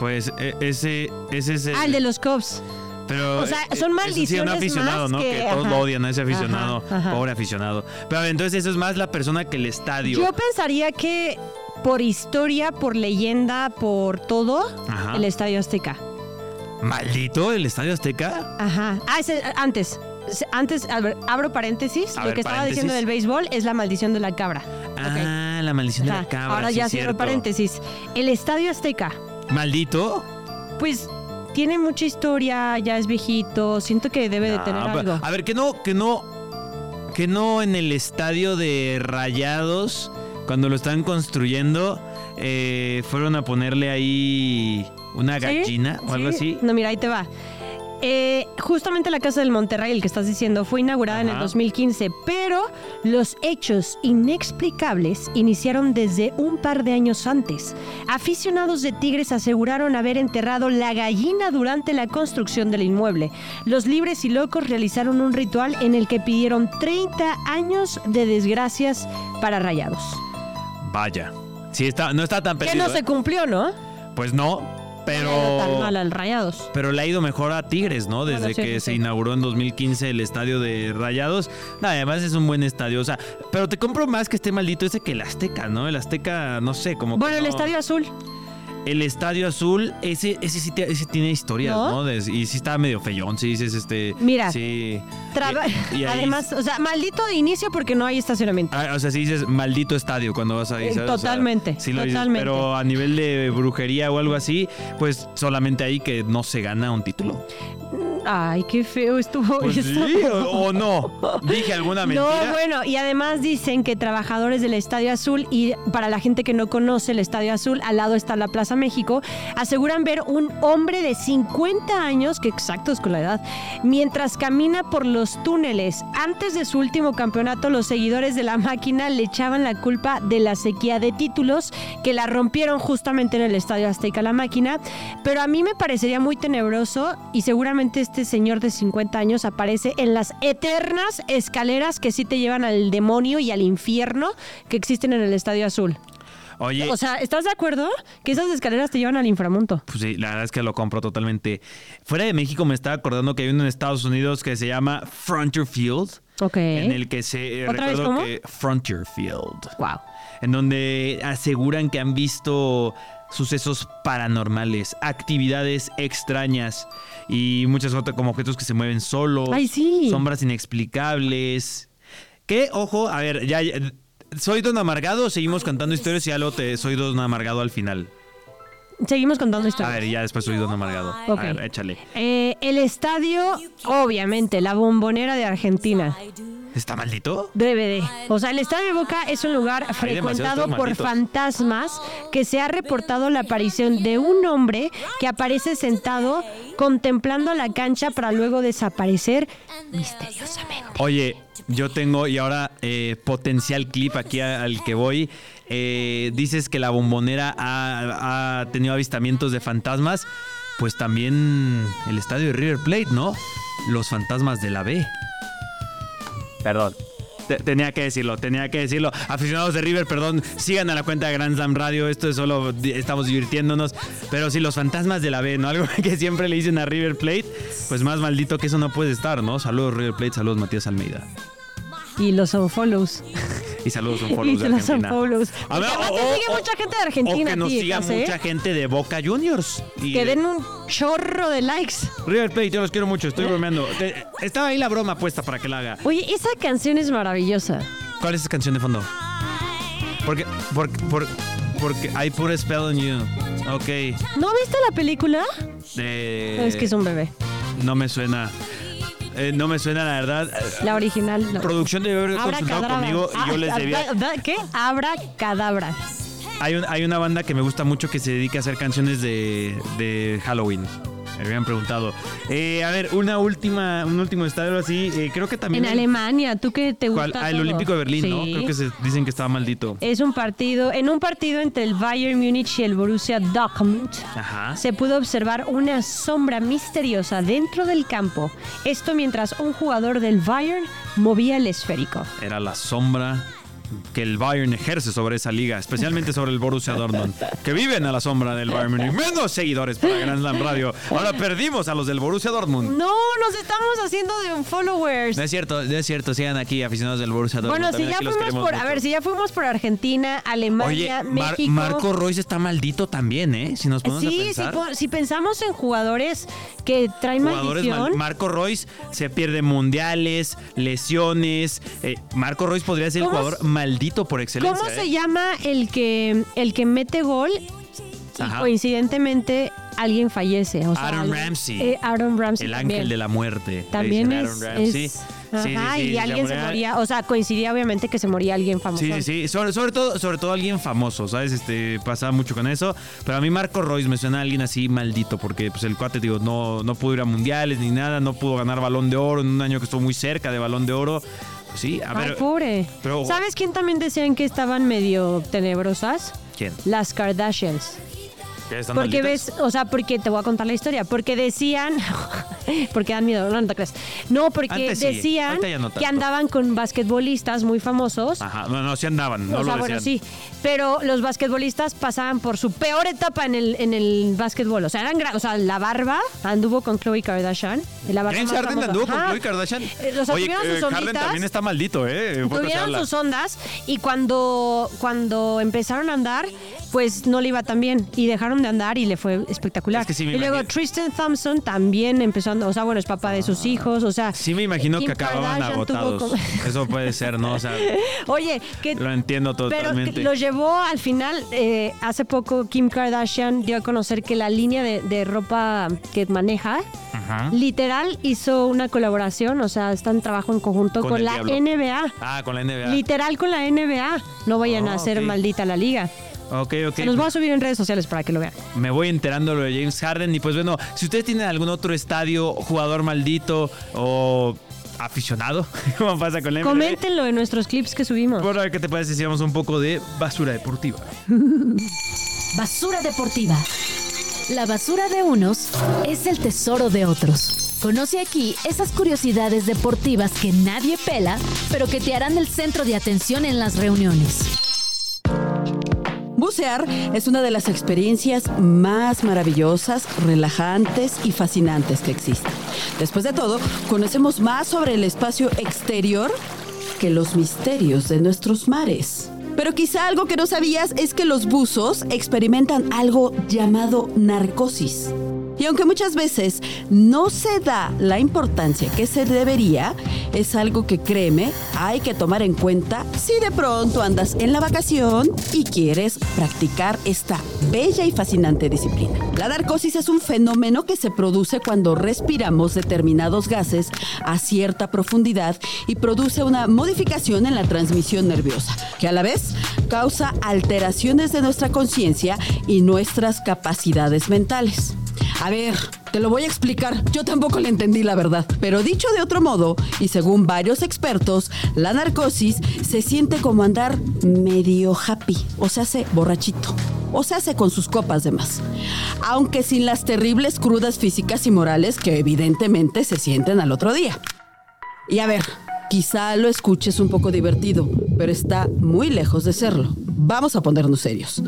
D: Pues e- ese, ese es el.
B: Ah, el de los Cubs.
D: Pero,
B: O sea,
D: eh,
B: son maldiciones
D: Sí, un aficionado,
B: más
D: ¿no?
B: que-
D: Que, todos
B: ajá.
D: lo odian a ese aficionado.
B: Ajá, ajá.
D: Pobre aficionado. Pero entonces eso es más la persona que el estadio.
B: Yo pensaría que por historia, por leyenda, por todo,
D: Ajá.
B: el Estadio Azteca.
D: Maldito el estadio Azteca.
B: Ajá. Ah, ese, antes. Antes, a ver, abro paréntesis.
D: A
B: lo
D: ver,
B: que estaba
D: paréntesis.
B: diciendo del béisbol es la maldición de la cabra.
D: Ah, la maldición de la cabra.
B: Ahora
D: sí,
B: ya
D: cierto.
B: cierro paréntesis. El Estadio Azteca,
D: Maldito.
B: pues tiene mucha historia, ya es viejito. Siento que debe de tener algo.
D: A ver, que no, que no. Que no en el estadio de Rayados, cuando lo estaban construyendo, eh, fueron a ponerle ahí una
B: ¿Sí?
D: gallina o algo
B: Sí.
D: así.
B: No, mira, ahí te va. Eh, justamente la Casa del Monterrey, el que estás diciendo, fue inaugurada en el
D: Ajá.
B: 2015, pero los hechos inexplicables iniciaron desde un par de años antes. Aficionados de Tigres aseguraron haber enterrado la gallina durante la construcción del inmueble. Los libres y locos realizaron un ritual en el que pidieron 30 años de desgracias para rayados.
D: Vaya. Sí, está, no está tan
B: Que
D: perdido.
B: no se
D: ¿eh?
B: cumplió, ¿no?
D: Pues no. Pero-
B: tan mal al Rayados.
D: Pero le ha ido mejor a Tigres, ¿no? Desde
B: Bueno, sí,
D: que
B: sí,
D: se inauguró en 2015 el estadio de Rayados. No, además es un buen estadio. O sea, pero te compro más que esté maldito ese que el Azteca, ¿no? El Azteca, no sé, como que
B: Bueno, el
D: no-
B: Estadio Azul.
D: El Estadio Azul, ese, ese sí te- ese tiene historias,
B: ¿No?
D: ¿no? De- y sí está medio feyón, sí dices este.
B: Mira,
D: Sí.
B: Traba-
D: Y- y ahí-
B: Además, o sea, maldito de inicio porque no hay estacionamiento.
D: Ah, o sea, si dices maldito estadio cuando vas ahí.
B: Eh,
D: ¿sabes? O sea,
B: totalmente,
D: sí lo dices,
B: totalmente.
D: pero a nivel de brujería o algo así, pues solamente ahí que no se gana un título.
B: Ay, qué feo estuvo
D: Pues
B: eso.
D: sí, o, o no. Dije alguna mentira.
B: No, bueno, y además dicen que trabajadores del Estadio Azul, y para la gente que no conoce el Estadio Azul, al lado está la Plaza México, aseguran ver un hombre de 50 años, que exactos con la edad, mientras camina por los túneles. Antes de su último campeonato, los seguidores de la máquina le echaban la culpa de la sequía de títulos, que la rompieron justamente en el Estadio Azteca la máquina, pero a mí me parecería muy tenebroso y seguramente este señor de 50 años aparece en las eternas escaleras que sí te llevan al demonio y al infierno que existen en el Estadio Azul.
D: Oye,
B: O sea, ¿estás de acuerdo? Que esas escaleras te llevan al inframundo.
D: pues sí, la verdad es que lo compro totalmente. Fuera de México me estaba acordando que hay uno en Estados Unidos que se llama Frontier Field.
B: Ok.
D: En el que se eh,
B: ¿Otra vez
D: recuerdo
B: cómo?
D: que Frontier Field.
B: Wow.
D: en donde aseguran que han visto sucesos paranormales, actividades extrañas y muchas otras como objetos que se mueven solos,
B: Ay, sí.
D: sombras inexplicables. Que, ojo, a ver, ya, ya- ¿soy don amargado o seguimos cantando historias y ya luego te soy don amargado al final?
B: Seguimos contando
D: A
B: historias.
D: ver, ya después soy don amargado.
B: Ok.
D: A ver, échale.
B: Eh, el estadio, obviamente, la bombonera de Argentina.
D: ¿Está maldito?
B: DVD. O sea, el Estadio de Boca es un lugar frecuentado por fantasmas que se ha reportado la aparición de un hombre que aparece sentado contemplando la cancha para luego desaparecer misteriosamente.
D: Oye, yo tengo, y ahora eh, potencial clip aquí al que voy. Eh, dices que la bombonera ha, ha tenido avistamientos de fantasmas. Pues también el estadio de River Plate, ¿no? Los fantasmas de la B. Perdón. Te- Tenía que decirlo, tenía que decirlo. Aficionados de River, perdón, sigan a la cuenta de Grand Slam Radio. Esto es solo, estamos divirtiéndonos. Pero sí, los fantasmas de la B, ¿no? Algo que siempre le dicen a River Plate. Pues más maldito que eso no puede estar, ¿no? Saludos River Plate, saludos Matías Almeida.
B: Y los unfollows.
D: Y saludos a un
B: Y
D: de
B: los unfollows.
D: A ver,
B: Porque además
D: o-
B: te sigue
D: o-
B: mucha gente de Argentina.
D: O que nos
B: ti,
D: siga
B: José.
D: mucha gente de Boca Juniors. Y
B: Que den un chorro de likes.
D: River Plate, yo los quiero mucho, estoy bromeando. Estaba ahí la broma puesta para que la haga.
B: Oye, esa canción es maravillosa.
D: ¿Cuál es esa canción de fondo? Porque, porque, por- porque I put a spell on you. Ok.
B: ¿No viste la película?
D: Eh,
B: es que es un bebé.
D: No me suena. Eh, no me suena, la verdad.
B: La original. no.
D: Producción debe haber
B: Abra
D: consultado
B: cadabra.
D: conmigo y yo les
B: ah,
D: debía.
B: ¿Qué? Abra cadabra.
D: Hay, un- hay una banda que me gusta mucho que se dedica a hacer canciones de, de Halloween. Me habían preguntado. Eh, a ver, una última, un último estadio así. eh, creo que también.
B: En Alemania, ¿tú qué te gusta?
D: Ah, el? Olímpico de Berlín, ¿no? Creo que se dicen que estaba maldito.
B: Es un partido, en un partido entre el Bayern Múnich y el Borussia Dortmund,
D: Ajá.
B: se pudo observar una sombra misteriosa dentro del campo. Esto mientras un jugador del Bayern movía el esférico.
D: Era la sombra que el Bayern ejerce sobre esa liga, especialmente sobre el Borussia Dortmund, que viven a la sombra del Bayern Munich. Menos seguidores para Grand Slam Radio. Ahora perdimos a los del Borussia Dortmund.
B: No, nos estamos haciendo de followers.
D: No es cierto, no es cierto. Sigan aquí, aficionados del Borussia Dortmund.
B: Bueno, si ya fuimos por, a ver, si ya fuimos por Argentina,
D: Oye,
B: Alemania,
D: Mar-
B: México.
D: Marco Royce está maldito también, ¿eh? Si nos ponemos a
B: Sí, si,
D: pensar.
B: po- si pensamos en jugadores que traen
D: Jugadores mal-. Marco Royce se pierde mundiales, lesiones. Eh, Marco Royce podría ser el
B: ¿Cómo
D: jugador
B: se-
D: maldito por excelencia.
B: ¿Cómo
D: ¿eh?
B: se llama el que el que mete gol y
D: Ajá.
B: coincidentemente alguien fallece? O sea,
D: Aaron Ramsey.
B: eh, Aaron Ramsey
D: El
B: también.
D: ángel de la muerte.
B: También es,
D: Aaron Ramsey.
B: es-
D: Sí,
B: ajá,
D: sí, sí,
B: y alguien se
D: moría-
B: moría, o sea, coincidía obviamente que se moría alguien famoso.
D: Sí, sí, sí. Sobre, sobre todo, sobre todo alguien famoso, ¿sabes? Este, pasaba mucho con eso. Pero a mí Marco Royce me suena a alguien así maldito, porque pues el cuate, digo, no, no pudo ir a mundiales ni nada, no pudo ganar balón de oro en un año que estuvo muy cerca de balón de oro. Sí, a
B: Ay,
D: ver.
B: pobre.
D: pero-
B: ¿Sabes quién también decían que estaban medio tenebrosas?
D: ¿Quién?
B: Las Kardashians.
D: ¿Qué, están
B: Porque
D: malditas?
B: ves, o sea, porque te voy a contar la historia, porque decían, porque dan miedo, no, no te creas. No, porque
D: Antes
B: decían
D: no
B: que andaban con basquetbolistas muy famosos.
D: Ajá, no, no, sí andaban, no
B: o sea,
D: lo
B: bueno,
D: decían.
B: sí, pero los basquetbolistas pasaban por su peor etapa en el, en el básquetbol. O sea, eran gra- o sea, la barba anduvo con Khloe Kardashian. La barba
D: James
B: más
D: Harden
B: famosa.
D: anduvo con. Khloe Kardashian.
B: O sea,
D: Oye,
B: tuvieron
D: eh,
B: sus
D: Harden también está maldito, ¿eh?
B: Tuvieron sus ondas y cuando, cuando empezaron a andar, pues no le iba tan bien y dejaron de andar y le fue espectacular.
D: Es que sí me
B: y luego. Tristan Thompson también empezó a o sea, bueno, es papá de sus hijos, o sea.
D: Sí me imagino
B: Kim
D: que acababan
B: Kardashian
D: agotados.
B: como-
D: Eso puede ser, ¿no? O sea,
B: Oye, que
D: lo entiendo
B: pero
D: totalmente.
B: que lo llevó al final, eh, hace poco Kim Kardashian dio a conocer que la línea de, de ropa que maneja,
D: Ajá.
B: literal hizo una colaboración, o sea, están trabajo en conjunto
D: Con
B: la
D: diablo.
B: NBA.
D: Ah, con la NBA.
B: Literal con la NBA. No vayan
D: Ah,
B: a hacer
D: ok.
B: maldita la liga.
D: Ok, ok.
B: Se los voy a subir en redes sociales para que lo vean.
D: Me voy enterando lo de James Harden. Y pues bueno, si ustedes tienen algún otro estadio, jugador maldito o aficionado, como pasa con la NBA,
B: Coméntenlo en nuestros clips que subimos.
D: Por ahora, ¿qué te parece si hacemos un poco de basura deportiva?
C: Basura deportiva. La basura de unos es el tesoro de otros. Conoce aquí esas curiosidades deportivas que nadie pela, pero que te harán el centro de atención en las reuniones.
G: Bucear es una de las experiencias más maravillosas, relajantes y fascinantes que existen. Después de todo, conocemos más sobre el espacio exterior que los misterios de nuestros mares. Pero quizá algo que no sabías es que los buzos experimentan algo llamado narcosis. Y aunque muchas veces no se da la importancia que se debería, es algo que créeme, hay que tomar en cuenta si de pronto andas en la vacación y quieres practicar esta bella y fascinante disciplina. La narcosis es un fenómeno que se produce cuando respiramos determinados gases a cierta profundidad y produce una modificación en la transmisión nerviosa, que a la vez causa alteraciones de nuestra conciencia y nuestras capacidades mentales. A ver, te lo voy a explicar. Yo tampoco le entendí la verdad. Pero dicho de otro modo, y según varios expertos, la narcosis se siente como andar medio happy, o se hace borrachito, o se hace con sus copas de más. Aunque sin las terribles crudas físicas y morales que evidentemente se sienten al otro día. Y a ver, quizá lo escuches un poco divertido, pero está muy lejos de serlo. Vamos a ponernos serios.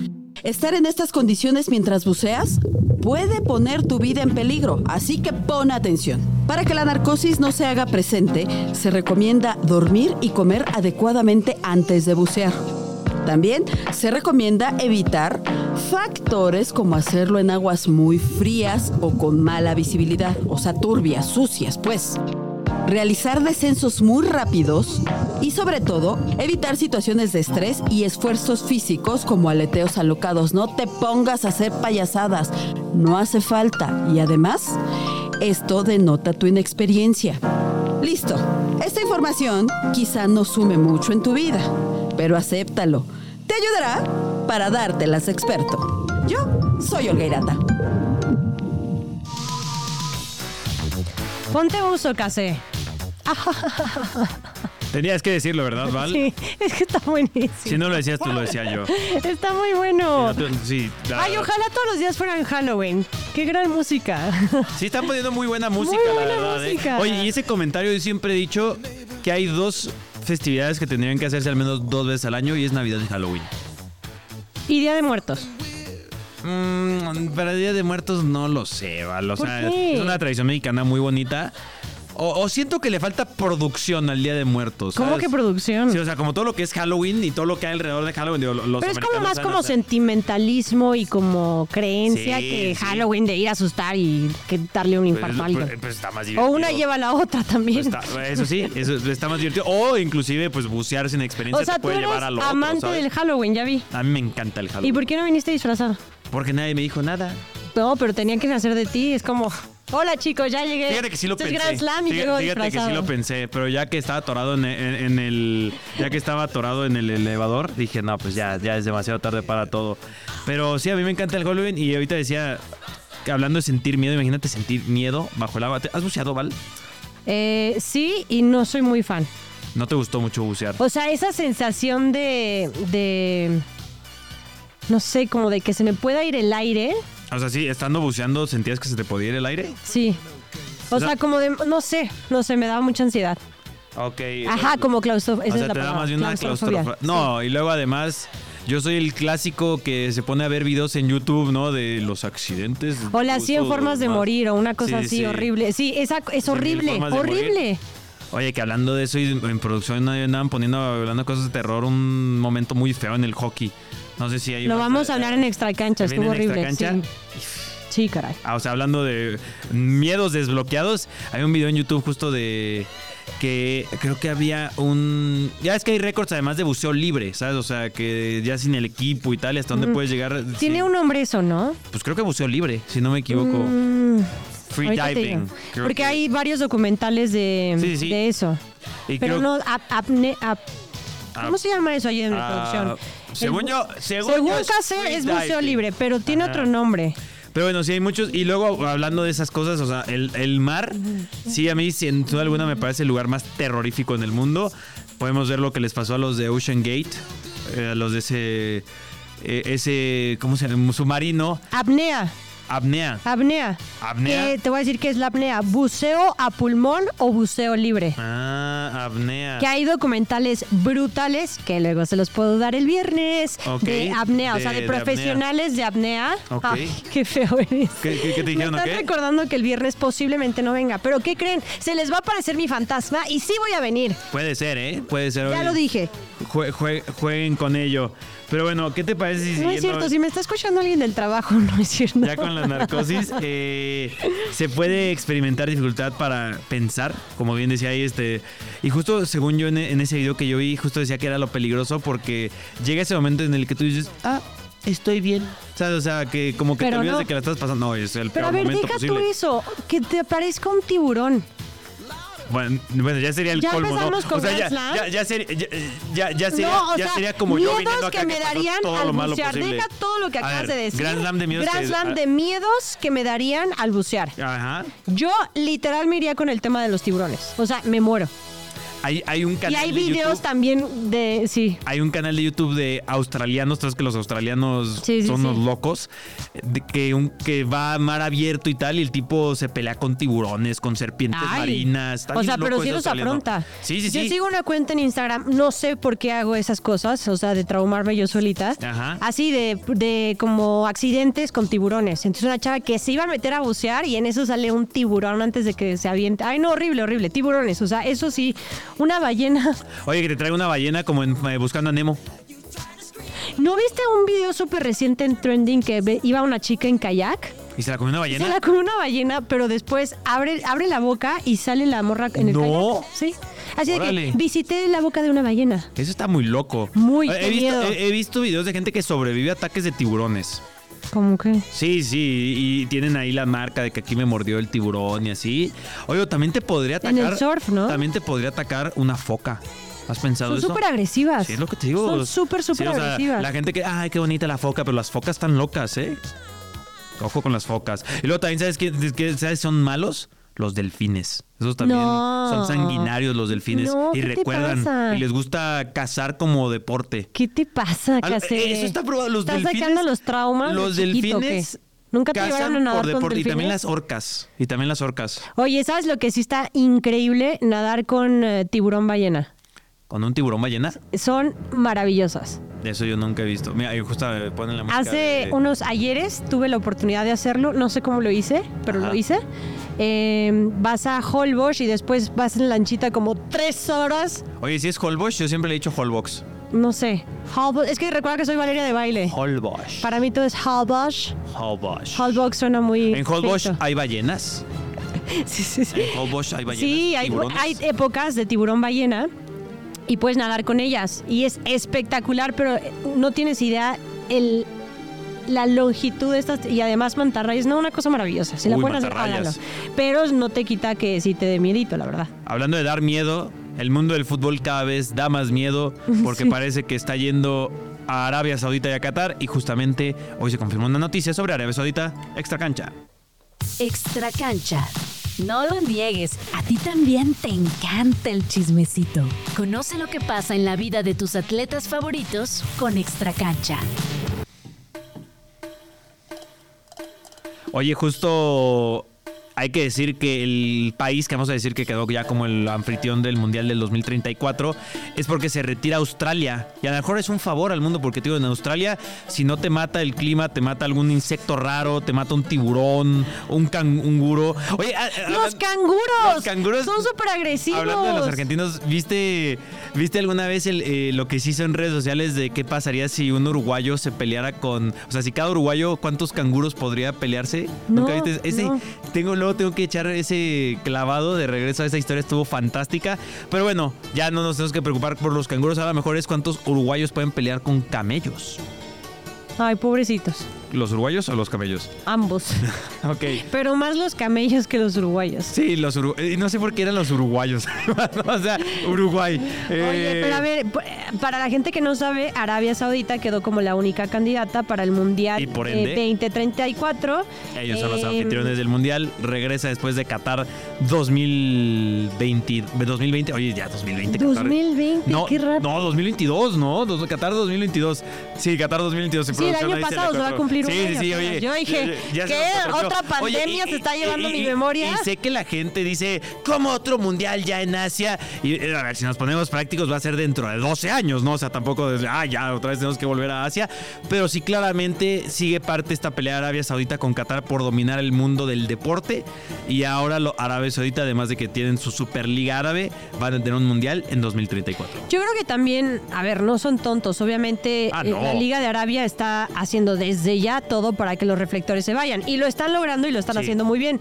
G: Estar en estas condiciones mientras buceas puede poner tu vida en peligro, así que pon atención. Para que la narcosis no se haga presente, se recomienda dormir y comer adecuadamente antes de bucear. También se recomienda evitar factores como hacerlo en aguas muy frías o con mala visibilidad, o sea, turbias, sucias, pues realizar descensos muy rápidos y sobre todo evitar situaciones de estrés y esfuerzos físicos como aleteos alocados. No te pongas a hacer payasadas, no hace falta y además esto denota tu inexperiencia. Listo, esta información quizá no sume mucho en tu vida, pero acéptalo. Te ayudará para dártelas experto. Yo soy Olga Irata.
B: Ponte uso, Case.
D: Tenías que decirlo, ¿verdad, Val?
B: Sí, es que está buenísimo.
D: Si no lo decías tú, lo decía yo.
B: Está muy bueno.
D: No, tú- Sí, la
B: Ay, ojalá todos los días fueran Halloween. Qué gran música.
D: Sí, están poniendo muy buena música,
B: Muy
D: la
B: buena
D: verdad. ¿eh?
B: música.
D: Oye, y ese comentario yo siempre he dicho que hay dos festividades que tendrían que hacerse al menos dos veces al año y es Navidad y Halloween.
B: y Día de Muertos.
D: Mm, para Día de Muertos no lo sé, Val. O
B: ¿Por
D: sea, es una tradición mexicana muy bonita. O, o siento que le falta producción al Día de Muertos.
B: ¿Cómo que producción?
D: Sí, o sea, como todo lo que es Halloween y todo lo que hay alrededor de Halloween. digo, los
B: Pero es como más como sentimentalismo y como creencia
D: Sí,
B: que
D: sí.
B: Halloween de ir a asustar y que darle un
D: Pues,
B: infarto a alguien.
D: pues, pues está más
B: O
D: divertido.
B: una lleva a la otra también.
D: Pues está- eso sí, eso está más divertido. O inclusive, pues bucear sin experiencia
B: o sea,
D: te
B: tú
D: puede
B: eres
D: llevar a lo
B: amante del Halloween, ya vi.
D: A mí me encanta el Halloween.
B: ¿Y por qué no viniste disfrazado?
D: Porque nadie me dijo nada.
B: No, pero tenían que nacer de ti. Es como, hola chicos, ya llegué.
D: Fíjate que sí lo
B: Este es
D: pensé.
B: Grand Slam y
D: Fíjate,
B: llego
D: fíjate que sí lo pensé, pero ya que estaba atorado en, en- en el ya que estaba atorado en el elevador, dije, no, pues ya ya es demasiado tarde para todo. Pero sí, a mí me encanta el Halloween y ahorita decía hablando de sentir miedo, imagínate sentir miedo bajo el agua. ¿Te- ¿Has buceado, Val?
B: Eh, sí, y no soy muy fan.
D: No te gustó mucho bucear.
B: O sea, esa sensación de, de, no sé, como de que se me pueda ir el aire,
D: O sea, sí, estando buceando sentías que se te podía ir el aire.
B: sí. O sea, como de, no sé, no sé, me daba mucha ansiedad.
D: Ok.
B: Ajá, como claustrofobia.
D: O sea, te da más bien una claustrofobia. No, y luego además, yo soy el clásico que se pone a ver videos en YouTube, ¿no? De los accidentes.
B: O las 100
D: justo
B: formas de morir o una cosa
D: Sí,
B: así
D: sí.
B: horrible. Sí, esa es horrible, horrible.
D: Oye, que hablando de eso, y en producción andaban poniendo, hablando de cosas de terror, un momento muy feo en el hockey. No sé si hay...
B: Lo vamos a hablar en extra cancha,
D: ¿Viene
B: estuvo
D: en
B: horrible.
D: Extracancha?
B: Sí. sí, caray.
D: Ah, o sea, hablando de miedos desbloqueados, hay un video en YouTube justo de que creo que había un... Ya es que hay récords además de buceo libre, ¿sabes? O sea, que ya sin el equipo y tal, hasta dónde puedes llegar.
B: Tiene
D: Sí.
B: un nombre eso, ¿no?
D: Pues creo que buceo libre, si no me equivoco.
B: Mm,
D: Free diving.
B: Porque
D: que-
B: hay varios documentales de,
D: Sí,
B: de eso.
D: y
B: Pero
D: creo-
B: no, ap- apne- ap- ¿cómo
D: Ah,
B: se llama eso ahí en la
D: ah,
B: producción?
D: según
B: El-
D: yo- según
B: según
D: yo es diving.
B: libre, pero tiene
D: Ajá.
B: otro nombre.
D: Pero bueno, sí hay muchos. Y luego, hablando de esas cosas, o sea, el, el mar, sí, a mí, sin duda alguna, me parece el lugar más terrorífico en el mundo. Podemos ver lo que les pasó a los de Ocean Gate, eh, a los de ese. eh, ese. ¿Cómo se llama? Submarino.
B: Apnea,
D: Apnea.
B: apnea.
D: Apnea.
B: Que te voy a decir que es la apnea, buceo a pulmón o buceo libre.
D: Ah, apnea.
B: Que hay documentales brutales, que luego se los puedo dar el viernes,
D: Ok,
B: de apnea, o sea,
D: de-
B: profesionales de apnea.
D: Ok.
B: Ay, qué feo eres.
D: ¿Qué- qué- qué te dijeron,
B: Me están
D: qué?
B: recordando que el viernes posiblemente no venga, pero ¿qué creen? Se les va a aparecer mi fantasma y sí voy a venir.
D: Puede ser, ¿eh? Puede ser.
B: Ya lo dije.
D: jue- jue- jueguen con ello. Pero bueno, ¿qué te parece si
B: No es cierto, si me está escuchando alguien del trabajo, no es cierto.
D: Ya con la narcosis eh, se puede experimentar dificultad para pensar, como bien decía ahí, este. Y justo según yo en, en ese video que yo vi, justo decía que era lo peligroso porque llega ese momento en el que tú dices, ah, estoy bien. O sea, que como que
B: Pero
D: te olvidas
B: no.
D: de que la estás pasando. No, es el
B: Pero
D: peor
B: a ver,
D: momento
B: deja
D: posible.
B: tú eso, que te aparezca un tiburón.
D: Bueno, bueno, ya sería el
B: Ya
D: colmo, ¿no?
B: empezamos con
D: o sea, ya, ya, ya sería, ya, ya- sería,
B: no, o
D: ya
B: sea,
D: sería como yo
B: miedos
D: viniendo acá
B: que me darían
D: todo
B: al
D: lo malo
B: bucear.
D: posible.
B: Deja todo lo que acabas
D: ver,
B: de decir.
D: Grand Slam de miedos
B: Grand
D: que-
B: Slam
D: ah.
B: de miedos que me darían al bucear.
D: Ajá.
B: Yo literal me iría con el tema de los tiburones. O sea, me muero.
D: Hay, hay un canal
B: Y hay
D: de
B: videos
D: YouTube-
B: también de. Sí.
D: Hay un canal de YouTube de australianos, sabes que los australianos
B: Sí, sí,
D: son
B: sí.
D: unos locos, de que, un, que va a mar abierto y tal, y el tipo se pelea con tiburones, con serpientes
B: Ay.
D: marinas. Está
B: O sea, pero sí los afronta.
D: Sí, sí,
B: Yo
D: sí.
B: sigo una cuenta en Instagram, no sé por qué hago esas cosas, o sea, de traumarme yo solita.
D: Ajá.
B: Así de, de como accidentes con tiburones. Entonces una chava que se iba a meter a bucear y en eso sale un tiburón antes de que se aviente. Ay, no, horrible, horrible. Tiburones. O sea, eso sí, una ballena.
D: Oye, que te traiga una ballena como en eh, Buscando a Nemo.
B: ¿No viste un video súper reciente en Trending que iba una chica en kayak?
D: ¿Y se la comió una
B: Se
D: ballena?
B: la come una ballena, pero después abre, abre la boca y sale la morra en el
D: No.
B: kayak. Sí. Así de
D: Órale.
B: que visité la boca de una ballena.
D: Eso está muy loco.
B: Muy, qué
D: he visto,
B: miedo.
D: he, he visto videos de gente que sobrevive a ataques de tiburones.
B: ¿Cómo que?
D: Sí, sí, y tienen ahí la marca de que aquí me mordió el tiburón y así. Oye, también te podría
B: En
D: atacar.
B: el surf, ¿no?
D: También te podría atacar una foca. ¿Has pensado
B: Son
D: eso?
B: súper agresivas.
D: Sí, es lo que te digo.
B: Son súper,
D: Sí,
B: súper
D: o sea,
B: agresivas.
D: la gente que, ay, qué bonita la foca, pero las focas están locas, ¿eh? Ojo con las focas. Y luego también, ¿sabes qué, qué- ¿sabes son malos? Los delfines. Esos también
B: No.
D: son sanguinarios los delfines.
B: No,
D: y
B: ¿qué te
D: recuerdan. Y les gusta cazar como deporte.
B: ¿Qué te pasa, Case?
D: eh, Eso está probado. Los
B: ¿Estás
D: delfines.
B: sacando los traumas? de
D: Los
B: chiquito,
D: delfines.
B: ¿Nunca te llevaron a nadar
D: por
B: con
D: deporte. Y también las orcas. Y también las orcas.
B: Oye, ¿sabes lo que sí está increíble? Nadar con eh, tiburón ballena.
D: Con un tiburón ballena.
B: Son maravillosas.
D: De eso yo nunca he visto. Mira, ahí justo me ponen la música.
B: Hace
D: de-
B: unos ayeres tuve la oportunidad de hacerlo. No sé cómo lo hice, pero
D: Ajá.
B: lo hice. Eh, vas a Holbox y después vas en lanchita como tres horas.
D: Oye, si es Holbox, yo siempre le he dicho Holbox.
B: No sé. Holbox. Es que recuerda que soy Valeria de baile.
D: Holbox.
B: Para mí todo es Holbox.
D: Holbox.
B: Holbox suena muy.
D: En Holbox hay ballenas.
B: Sí, sí, sí.
D: En Holbox hay ballenas.
B: Sí, hay, hay épocas de tiburón ballena y puedes nadar con ellas. Y es espectacular, pero eh, no tienes idea el, la longitud de estas. Y además mantarrayas, no, una cosa maravillosa. Si la
D: Uy,
B: pueden hacer,
D: mantarrayas.
B: háganlo. Pero no te quita que sí te dé miedito, la verdad.
D: Hablando de dar miedo, el mundo del fútbol cada vez da más miedo porque
B: Sí.
D: parece que está yendo a Arabia Saudita y a Qatar y justamente hoy se confirmó una noticia sobre Arabia Saudita extra cancha.
C: Extra cancha. No lo niegues, a ti también te encanta el chismecito. Conoce lo que pasa en la vida de tus atletas favoritos con Extra cancha.
D: Oye, justo hay que decir que el país que vamos a decir que quedó ya como el anfitrión del Mundial del 2034 es porque se retira Australia. Y a lo mejor es un favor al mundo porque, digo, en Australia, si no te mata el clima, te mata algún insecto raro, te mata un tiburón, un canguro. Oye, ah, ah,
B: ¡Los canguros!
D: Los canguros.
B: Son súper agresivos.
D: Hablando de los argentinos, ¿viste, ¿viste alguna vez el, eh, lo que se hizo en redes sociales de qué pasaría si un uruguayo se peleara con. O sea, si cada uruguayo, ¿cuántos canguros podría pelearse?
B: No,
D: ¿Nunca viste? Ese,
B: no.
D: tengo, tengo que echar ese clavado de regreso a esa historia, estuvo fantástica. Pero bueno, ya no nos tenemos que preocupar por los canguros. A lo mejor es cuántos uruguayos pueden pelear con camellos.
B: Ay, pobrecitos.
D: ¿Los uruguayos o los camellos?
B: Ambos.
D: Ok.
B: Pero más los camellos que los uruguayos.
D: Sí, los uruguayos. No sé por qué eran los uruguayos. o sea, Uruguay.
B: Oye,
D: Eh,
B: pero a ver, p- para la gente que no sabe, Arabia Saudita quedó como la única candidata para el Mundial eh,
D: ende,
B: 2034.
D: Ellos son los
B: Eh,
D: anfitriones del mundial. Regresa después de Qatar 2020. 2020. Oye, ya 2020. Qatar.
B: 2020,
D: No,
B: qué rápido.
D: no, 2022, ¿no? Qatar 2022. Sí, Qatar 2022.
B: Sí, el año pasado se va a
D: cortó.
B: Cumplir un
D: Sí,
B: año,
D: sí, oye.
B: Yo dije,
D: ya
B: ¿qué? ¿Otra pandemia se está llevando mi memoria?
D: Y sé que la gente dice, ¿cómo otro mundial ya en Asia? Y eh, a ver, si nos ponemos prácticos, va a ser dentro de 12 años, ¿no? O sea, tampoco desde, ah, ya, otra vez tenemos que volver a Asia. Pero sí, claramente sigue parte esta pelea de Arabia Saudita con Qatar por dominar el mundo del deporte. Y ahora lo Arabia Saudita, además de que tienen su Superliga Árabe, van a tener un mundial en 2034.
B: Yo creo que también, a ver, no son tontos. Obviamente,
D: Ah,
B: eh,
D: no.
B: la Liga de Arabia está haciendo desde ya todo para que los reflectores se vayan. Y lo están logrando y lo están
D: Sí.
B: haciendo muy bien.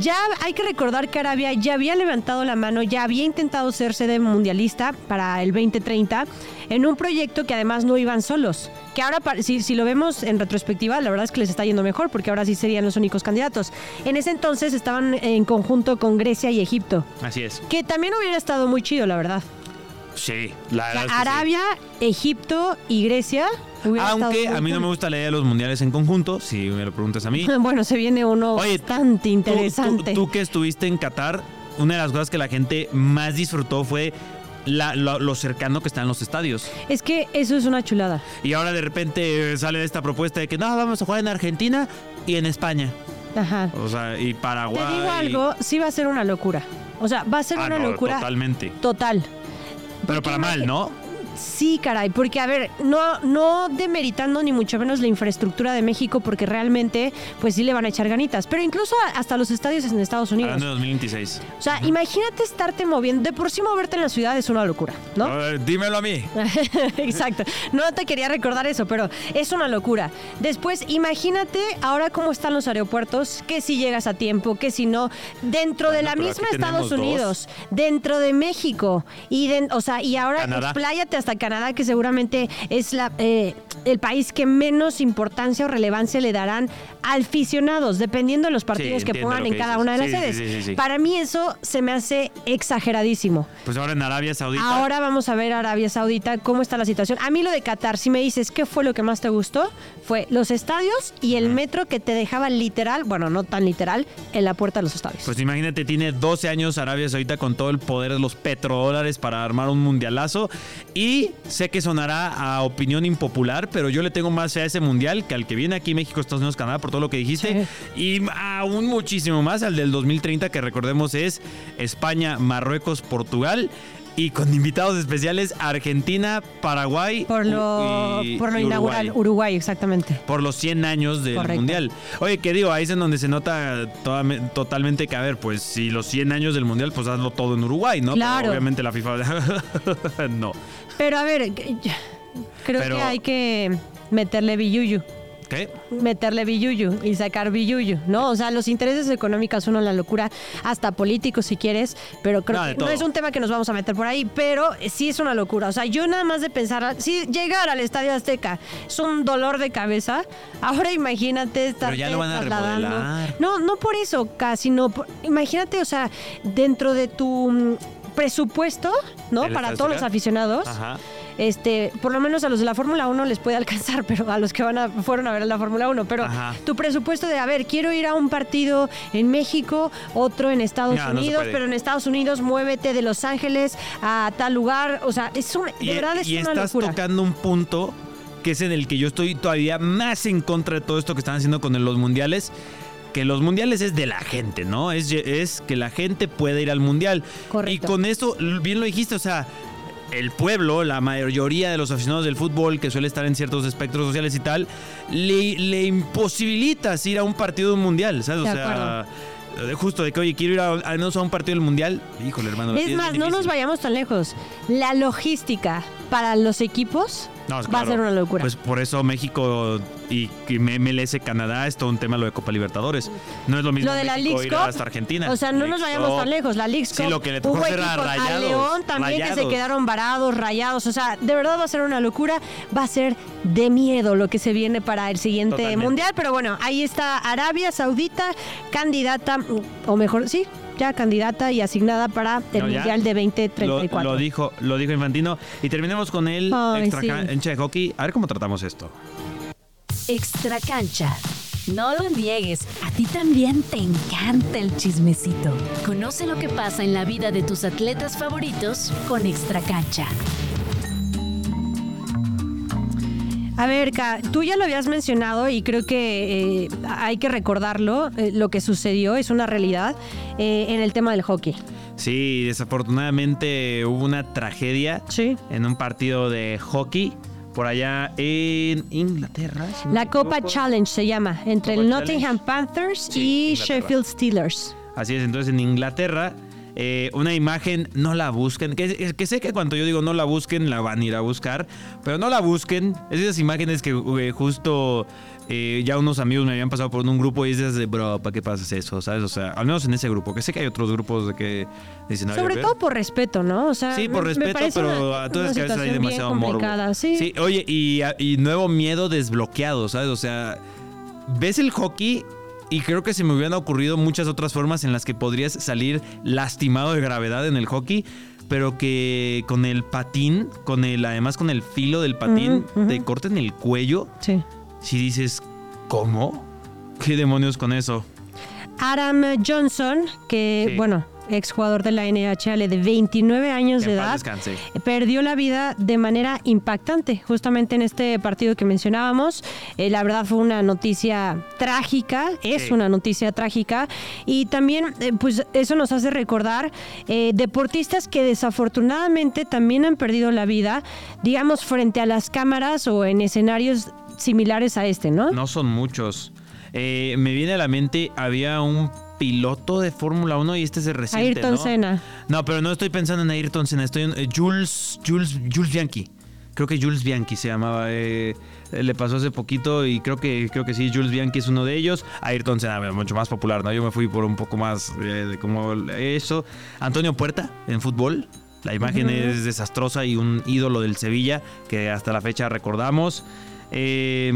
B: Ya hay que recordar que Arabia ya había levantado la mano, ya había intentado ser sede mundialista para el 2030 en un proyecto que además no iban solos. Que ahora, si, si lo vemos en retrospectiva, la verdad es que les está yendo mejor porque ahora sí serían los únicos candidatos. En ese entonces estaban en conjunto con Grecia y Egipto.
D: Así es.
B: Que también hubiera estado muy chido, la verdad.
D: Sí, la
B: O
D: verdad
B: sea,
D: sí.
B: Arabia, Egipto y Grecia. Hubiera
D: Aunque a mí no me gusta la idea de los mundiales en conjunto, si me lo preguntas a mí.
B: Bueno, se viene uno
D: Oye,
B: bastante interesante.
D: Tú, tú que estuviste en Qatar, una de las cosas que la gente más disfrutó fue la- lo, lo cercano que están los estadios.
B: Es que eso es una chulada.
D: Y ahora de repente eh, sale esta propuesta de que no, vamos a jugar en Argentina y en España.
B: Ajá.
D: O sea, y Paraguay.
B: Te digo algo, sí va a ser una locura. O sea, va a ser
D: Ah,
B: una
D: no,
B: locura
D: Totalmente.
B: total.
D: Pero para mal, ¿no?
B: Sí, caray, porque a ver, no, no demeritando ni mucho menos la infraestructura de México, porque realmente, pues sí le van a echar ganitas. Pero incluso hasta los estadios en Estados Unidos.
D: Hablando de 2026.
B: O sea, imagínate estarte moviendo. De por sí moverte en la ciudad es una locura, ¿no?
D: A ver, dímelo a mí.
B: Exacto. No te quería recordar eso, pero es una locura. Después, imagínate ahora cómo están los aeropuertos, que si llegas a tiempo, que si no, dentro de la misma Estados Unidos, dentro de México y de- o sea, y ahora expláyate hasta Canadá, que seguramente es la eh, el país que menos importancia o relevancia le darán a aficionados, dependiendo de los partidos que pongan en cada una de las sedes.
D: sí, sí, sí.
B: Para mí eso se me hace exageradísimo.
D: Pues ahora en Arabia Saudita.
B: Ahora vamos a ver Arabia Saudita cómo está la situación. A mí lo de Qatar, si me dices qué fue lo que más te gustó, fue los estadios y el metro que te dejaba literal, bueno, no tan literal, en la puerta de los estadios.
D: Pues imagínate, tiene 12 años Arabia Saudita con todo el poder de los petrodólares para armar un mundialazo. Y sé que sonará a opinión impopular, pero yo le tengo más fe a ese mundial que al que viene aquí México, Estados Unidos, Canadá, por todo lo que dijiste. Y aún muchísimo más al del 2030, que recordemos es España, Marruecos, Portugal. Y con invitados especiales Argentina, Paraguay
B: por lo,
D: y-
B: por lo
D: y
B: inaugural,
D: Uruguay
B: Uruguay. exactamente.
D: por los 100 años del
B: Correcto.
D: mundial. Oye, que digo, ahí es en donde se nota toda- totalmente que, a ver, pues si los 100 años del mundial, pues hazlo todo en Uruguay, ¿no? Pero obviamente la FIFA. no.
B: Pero a ver, creo
D: Pero-
B: que hay que meterle billuyu.
D: ¿Qué?
B: meterle billuyu y sacar billuyu, ¿no? O sea, los intereses económicos son una locura, hasta políticos si quieres, pero creo
D: No, de
B: que no
D: todo.
B: es un tema que nos vamos a meter por ahí, pero sí es una locura. O sea, yo nada más de pensar, si llegar al Estadio Azteca es un dolor de cabeza, ahora imagínate estar
D: ya lo van a remodelar.
B: No, no por eso, casi no. por- imagínate, o sea, dentro de tu mm, presupuesto, ¿no?
D: ¿El
B: Para todos los aficionados
D: Ajá.
B: este, por lo menos a los de la Fórmula 1 les puede alcanzar, pero a los que van a, fueron a ver la Fórmula 1, pero
D: Ajá.
B: tu presupuesto de, a ver, quiero ir a un partido en México, otro en Estados
D: No,
B: Unidos, pero en Estados Unidos muévete de Los Ángeles a tal lugar, o sea, es un, de
D: Y,
B: verdad es
D: y
B: una
D: estás
B: locura.
D: tocando un punto que es en el que yo estoy todavía más en contra de todo esto que están haciendo con los mundiales. Que los mundiales es de la gente, ¿no? Es, es que la gente puede ir al mundial.
B: Correcto.
D: Y con esto, bien lo dijiste, o sea, el pueblo, la mayoría de los aficionados del fútbol, que suele estar en ciertos espectros sociales y tal, le, le imposibilitas ir a un partido de un mundial, ¿sabes?
B: De
D: o sea, eh, justo de que, oye, quiero ir a, al menos a un partido del mundial. Híjole, hermano.
B: Es más, no nos vayamos tan lejos. La logística para los equipos
D: No,
B: va a ser una locura.
D: Pues por eso México y y MLS Canadá es todo un tema lo de Copa Libertadores. No es lo mismo
B: lo de la
D: México ir
B: Cup,
D: hasta Argentina.
B: o sea, no nos vayamos
D: Cup.
B: tan lejos. La Leagues
D: Sí,
B: Cup,
D: lo que le tocó
B: hubo
D: a
B: equipos,
D: Rayados,
B: León también que se quedaron varados, rayados. O sea, de verdad va a ser una locura. Va a ser de miedo lo que se viene para el siguiente
D: Totalmente.
B: mundial. Pero bueno, ahí está Arabia Saudita, candidata, o mejor, sí, ya candidata y asignada para el
D: No,
B: mundial de
D: Lo,
B: 2034.
D: lo dijo, lo dijo Infantino. Y terminemos con el
B: Ay,
D: extra
B: sí.
D: cancha de hockey. A ver cómo tratamos esto.
C: Extra cancha. No lo niegues, a ti también te encanta el chismecito. Conoce lo que pasa en la vida de tus atletas favoritos con Extra cancha.
B: A ver, Ka, tú ya lo habías mencionado y creo que eh, hay que recordarlo. eh, lo que sucedió es una realidad eh, en el tema del hockey.
D: Sí, desafortunadamente hubo una tragedia
B: Sí.
D: en un partido de hockey por allá en Inglaterra. si
B: La Copa
D: equivoco.
B: Challenge se llama, entre
D: Copa
B: el
D: Challenge.
B: Nottingham Panthers
D: Sí,
B: y
D: Inglaterra.
B: Sheffield Steelers.
D: Así es, entonces en Inglaterra, eh, una imagen, no la busquen. Que, que sé que cuando yo digo no la busquen, la van a ir a buscar, pero no la busquen. Es esas imágenes que eh, justo eh, ya unos amigos me habían pasado por un grupo y dices de, bro, ¿para qué pasas eso? ¿Sabes? O sea, al menos en ese grupo, que sé que hay otros grupos de que dicen, "Ay, a
B: Sobre
D: ver".
B: todo por respeto, ¿no? O sea,
D: Sí, por
B: me-
D: respeto, pero
B: una-
D: a todas a veces hay demasiado morbo.
B: Sí.
D: oye, y, y nuevo miedo desbloqueado, ¿sabes? O sea, ves el hockey y creo que se me hubieran ocurrido muchas otras formas en las que podrías salir lastimado de gravedad en el hockey, pero que con el patín, con el además con el filo del patín,
B: Ujú, ujú.
D: te corten el cuello.
B: Sí.
D: Si dices, ¿cómo? ¿Qué demonios con eso?
B: Adam Johnson, que,
D: Sí.
B: bueno, exjugador de la NHL de 29 años
D: Que
B: de edad,
D: descanse.
B: perdió la vida de manera impactante, justamente en este partido que mencionábamos. Eh, la verdad fue una noticia trágica, es
D: Sí.
B: una noticia trágica, y también, eh, pues eso nos hace recordar eh, deportistas que desafortunadamente también han perdido la vida, digamos, frente a las cámaras o en escenarios similares a este, ¿no?
D: No son muchos. Eh, me viene a la mente, había un piloto de Fórmula 1 y este se reciente,
B: Ayrton
D: ¿no?
B: Senna.
D: No, pero no estoy pensando en Ayrton Senna, estoy en eh, Jules, Jules, Jules Bianchi. Creo que Jules Bianchi se llamaba. eh, le pasó hace poquito y creo que creo que sí, Jules Bianchi es uno de ellos. Ayrton Senna, mucho más popular, ¿no? Yo me fui por un poco más eh, de como eso. Antonio Puerta en fútbol. La imagen es desastrosa y un ídolo del Sevilla que hasta la fecha recordamos. Eh,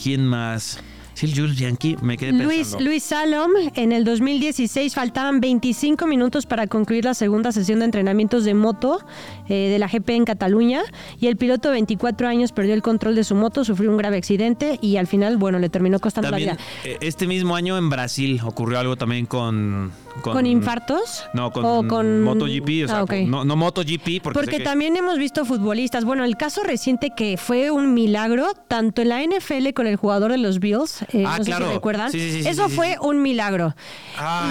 D: ¿Quién más? Sí, el Jules Bianchi, me quedé
B: Luis,
D: pensando.
B: Luis Salom, en el 2016 faltaban 25 minutos para concluir la segunda sesión de entrenamientos de moto eh, de la GP en Cataluña y el piloto de 24 años perdió el control de su moto, sufrió un grave accidente y al final, bueno, le terminó costando
D: También,
B: la vida.
D: eh, este mismo año en Brasil ocurrió algo también con...
B: ¿Con, infartos?
D: No, con,
B: ¿O con-
D: MotoGP, o sea,
B: Ah,
D: no, no MotoGP, porque,
B: Porque
D: sé que-
B: también hemos visto futbolistas. Bueno, el caso reciente que fue un milagro, tanto en la NFL con el jugador de los Bills, eh,
D: Ah,
B: no sé
D: claro.
B: si recuerdan,
D: Sí, sí,
B: eso fue un milagro.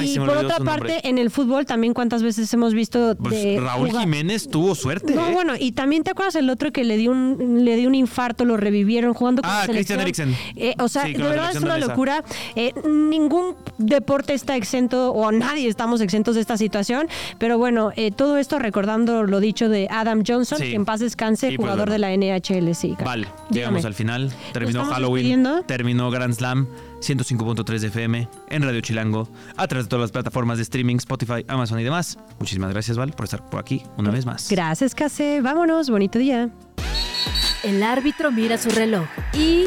B: Y por otra parte,
D: nombre.
B: en el fútbol también cuántas veces hemos visto
D: Pues
B: de
D: Raúl
B: jugar-
D: Jiménez tuvo suerte.
B: No,
D: ¿eh?
B: bueno, y también te acuerdas el otro que le dio un le dio un infarto, lo revivieron jugando con
D: Ah? Christian Eriksen.
B: Eh, o sea, de verdad es una locura. Eh, ningún deporte está exento o nadie estamos exentos de esta situación, pero bueno, todo esto recordando lo dicho de Adam Johnson, que en paz descanse,
D: pues
B: jugador
D: bueno.
B: de la NHL, sí.
D: Vale,
B: Dígame.
D: llegamos al final. Terminó Halloween,
B: despidiendo.
D: terminó Grand Slam, 105.3 de FM, en Radio Chilango, a través de todas las plataformas de streaming, Spotify, Amazon y demás. Muchísimas gracias, Val, por estar por aquí una vez más.
B: Gracias, Case. Vámonos, bonito día.
C: El árbitro mira su reloj y...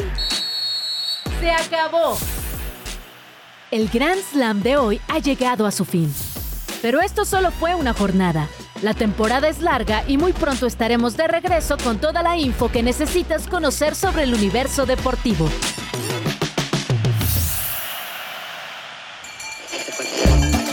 C: ¡Se acabó! El Grand Slam de hoy ha llegado a su fin. Pero esto solo fue una jornada. La temporada es larga y muy pronto estaremos de regreso con toda la info que necesitas conocer sobre el universo deportivo.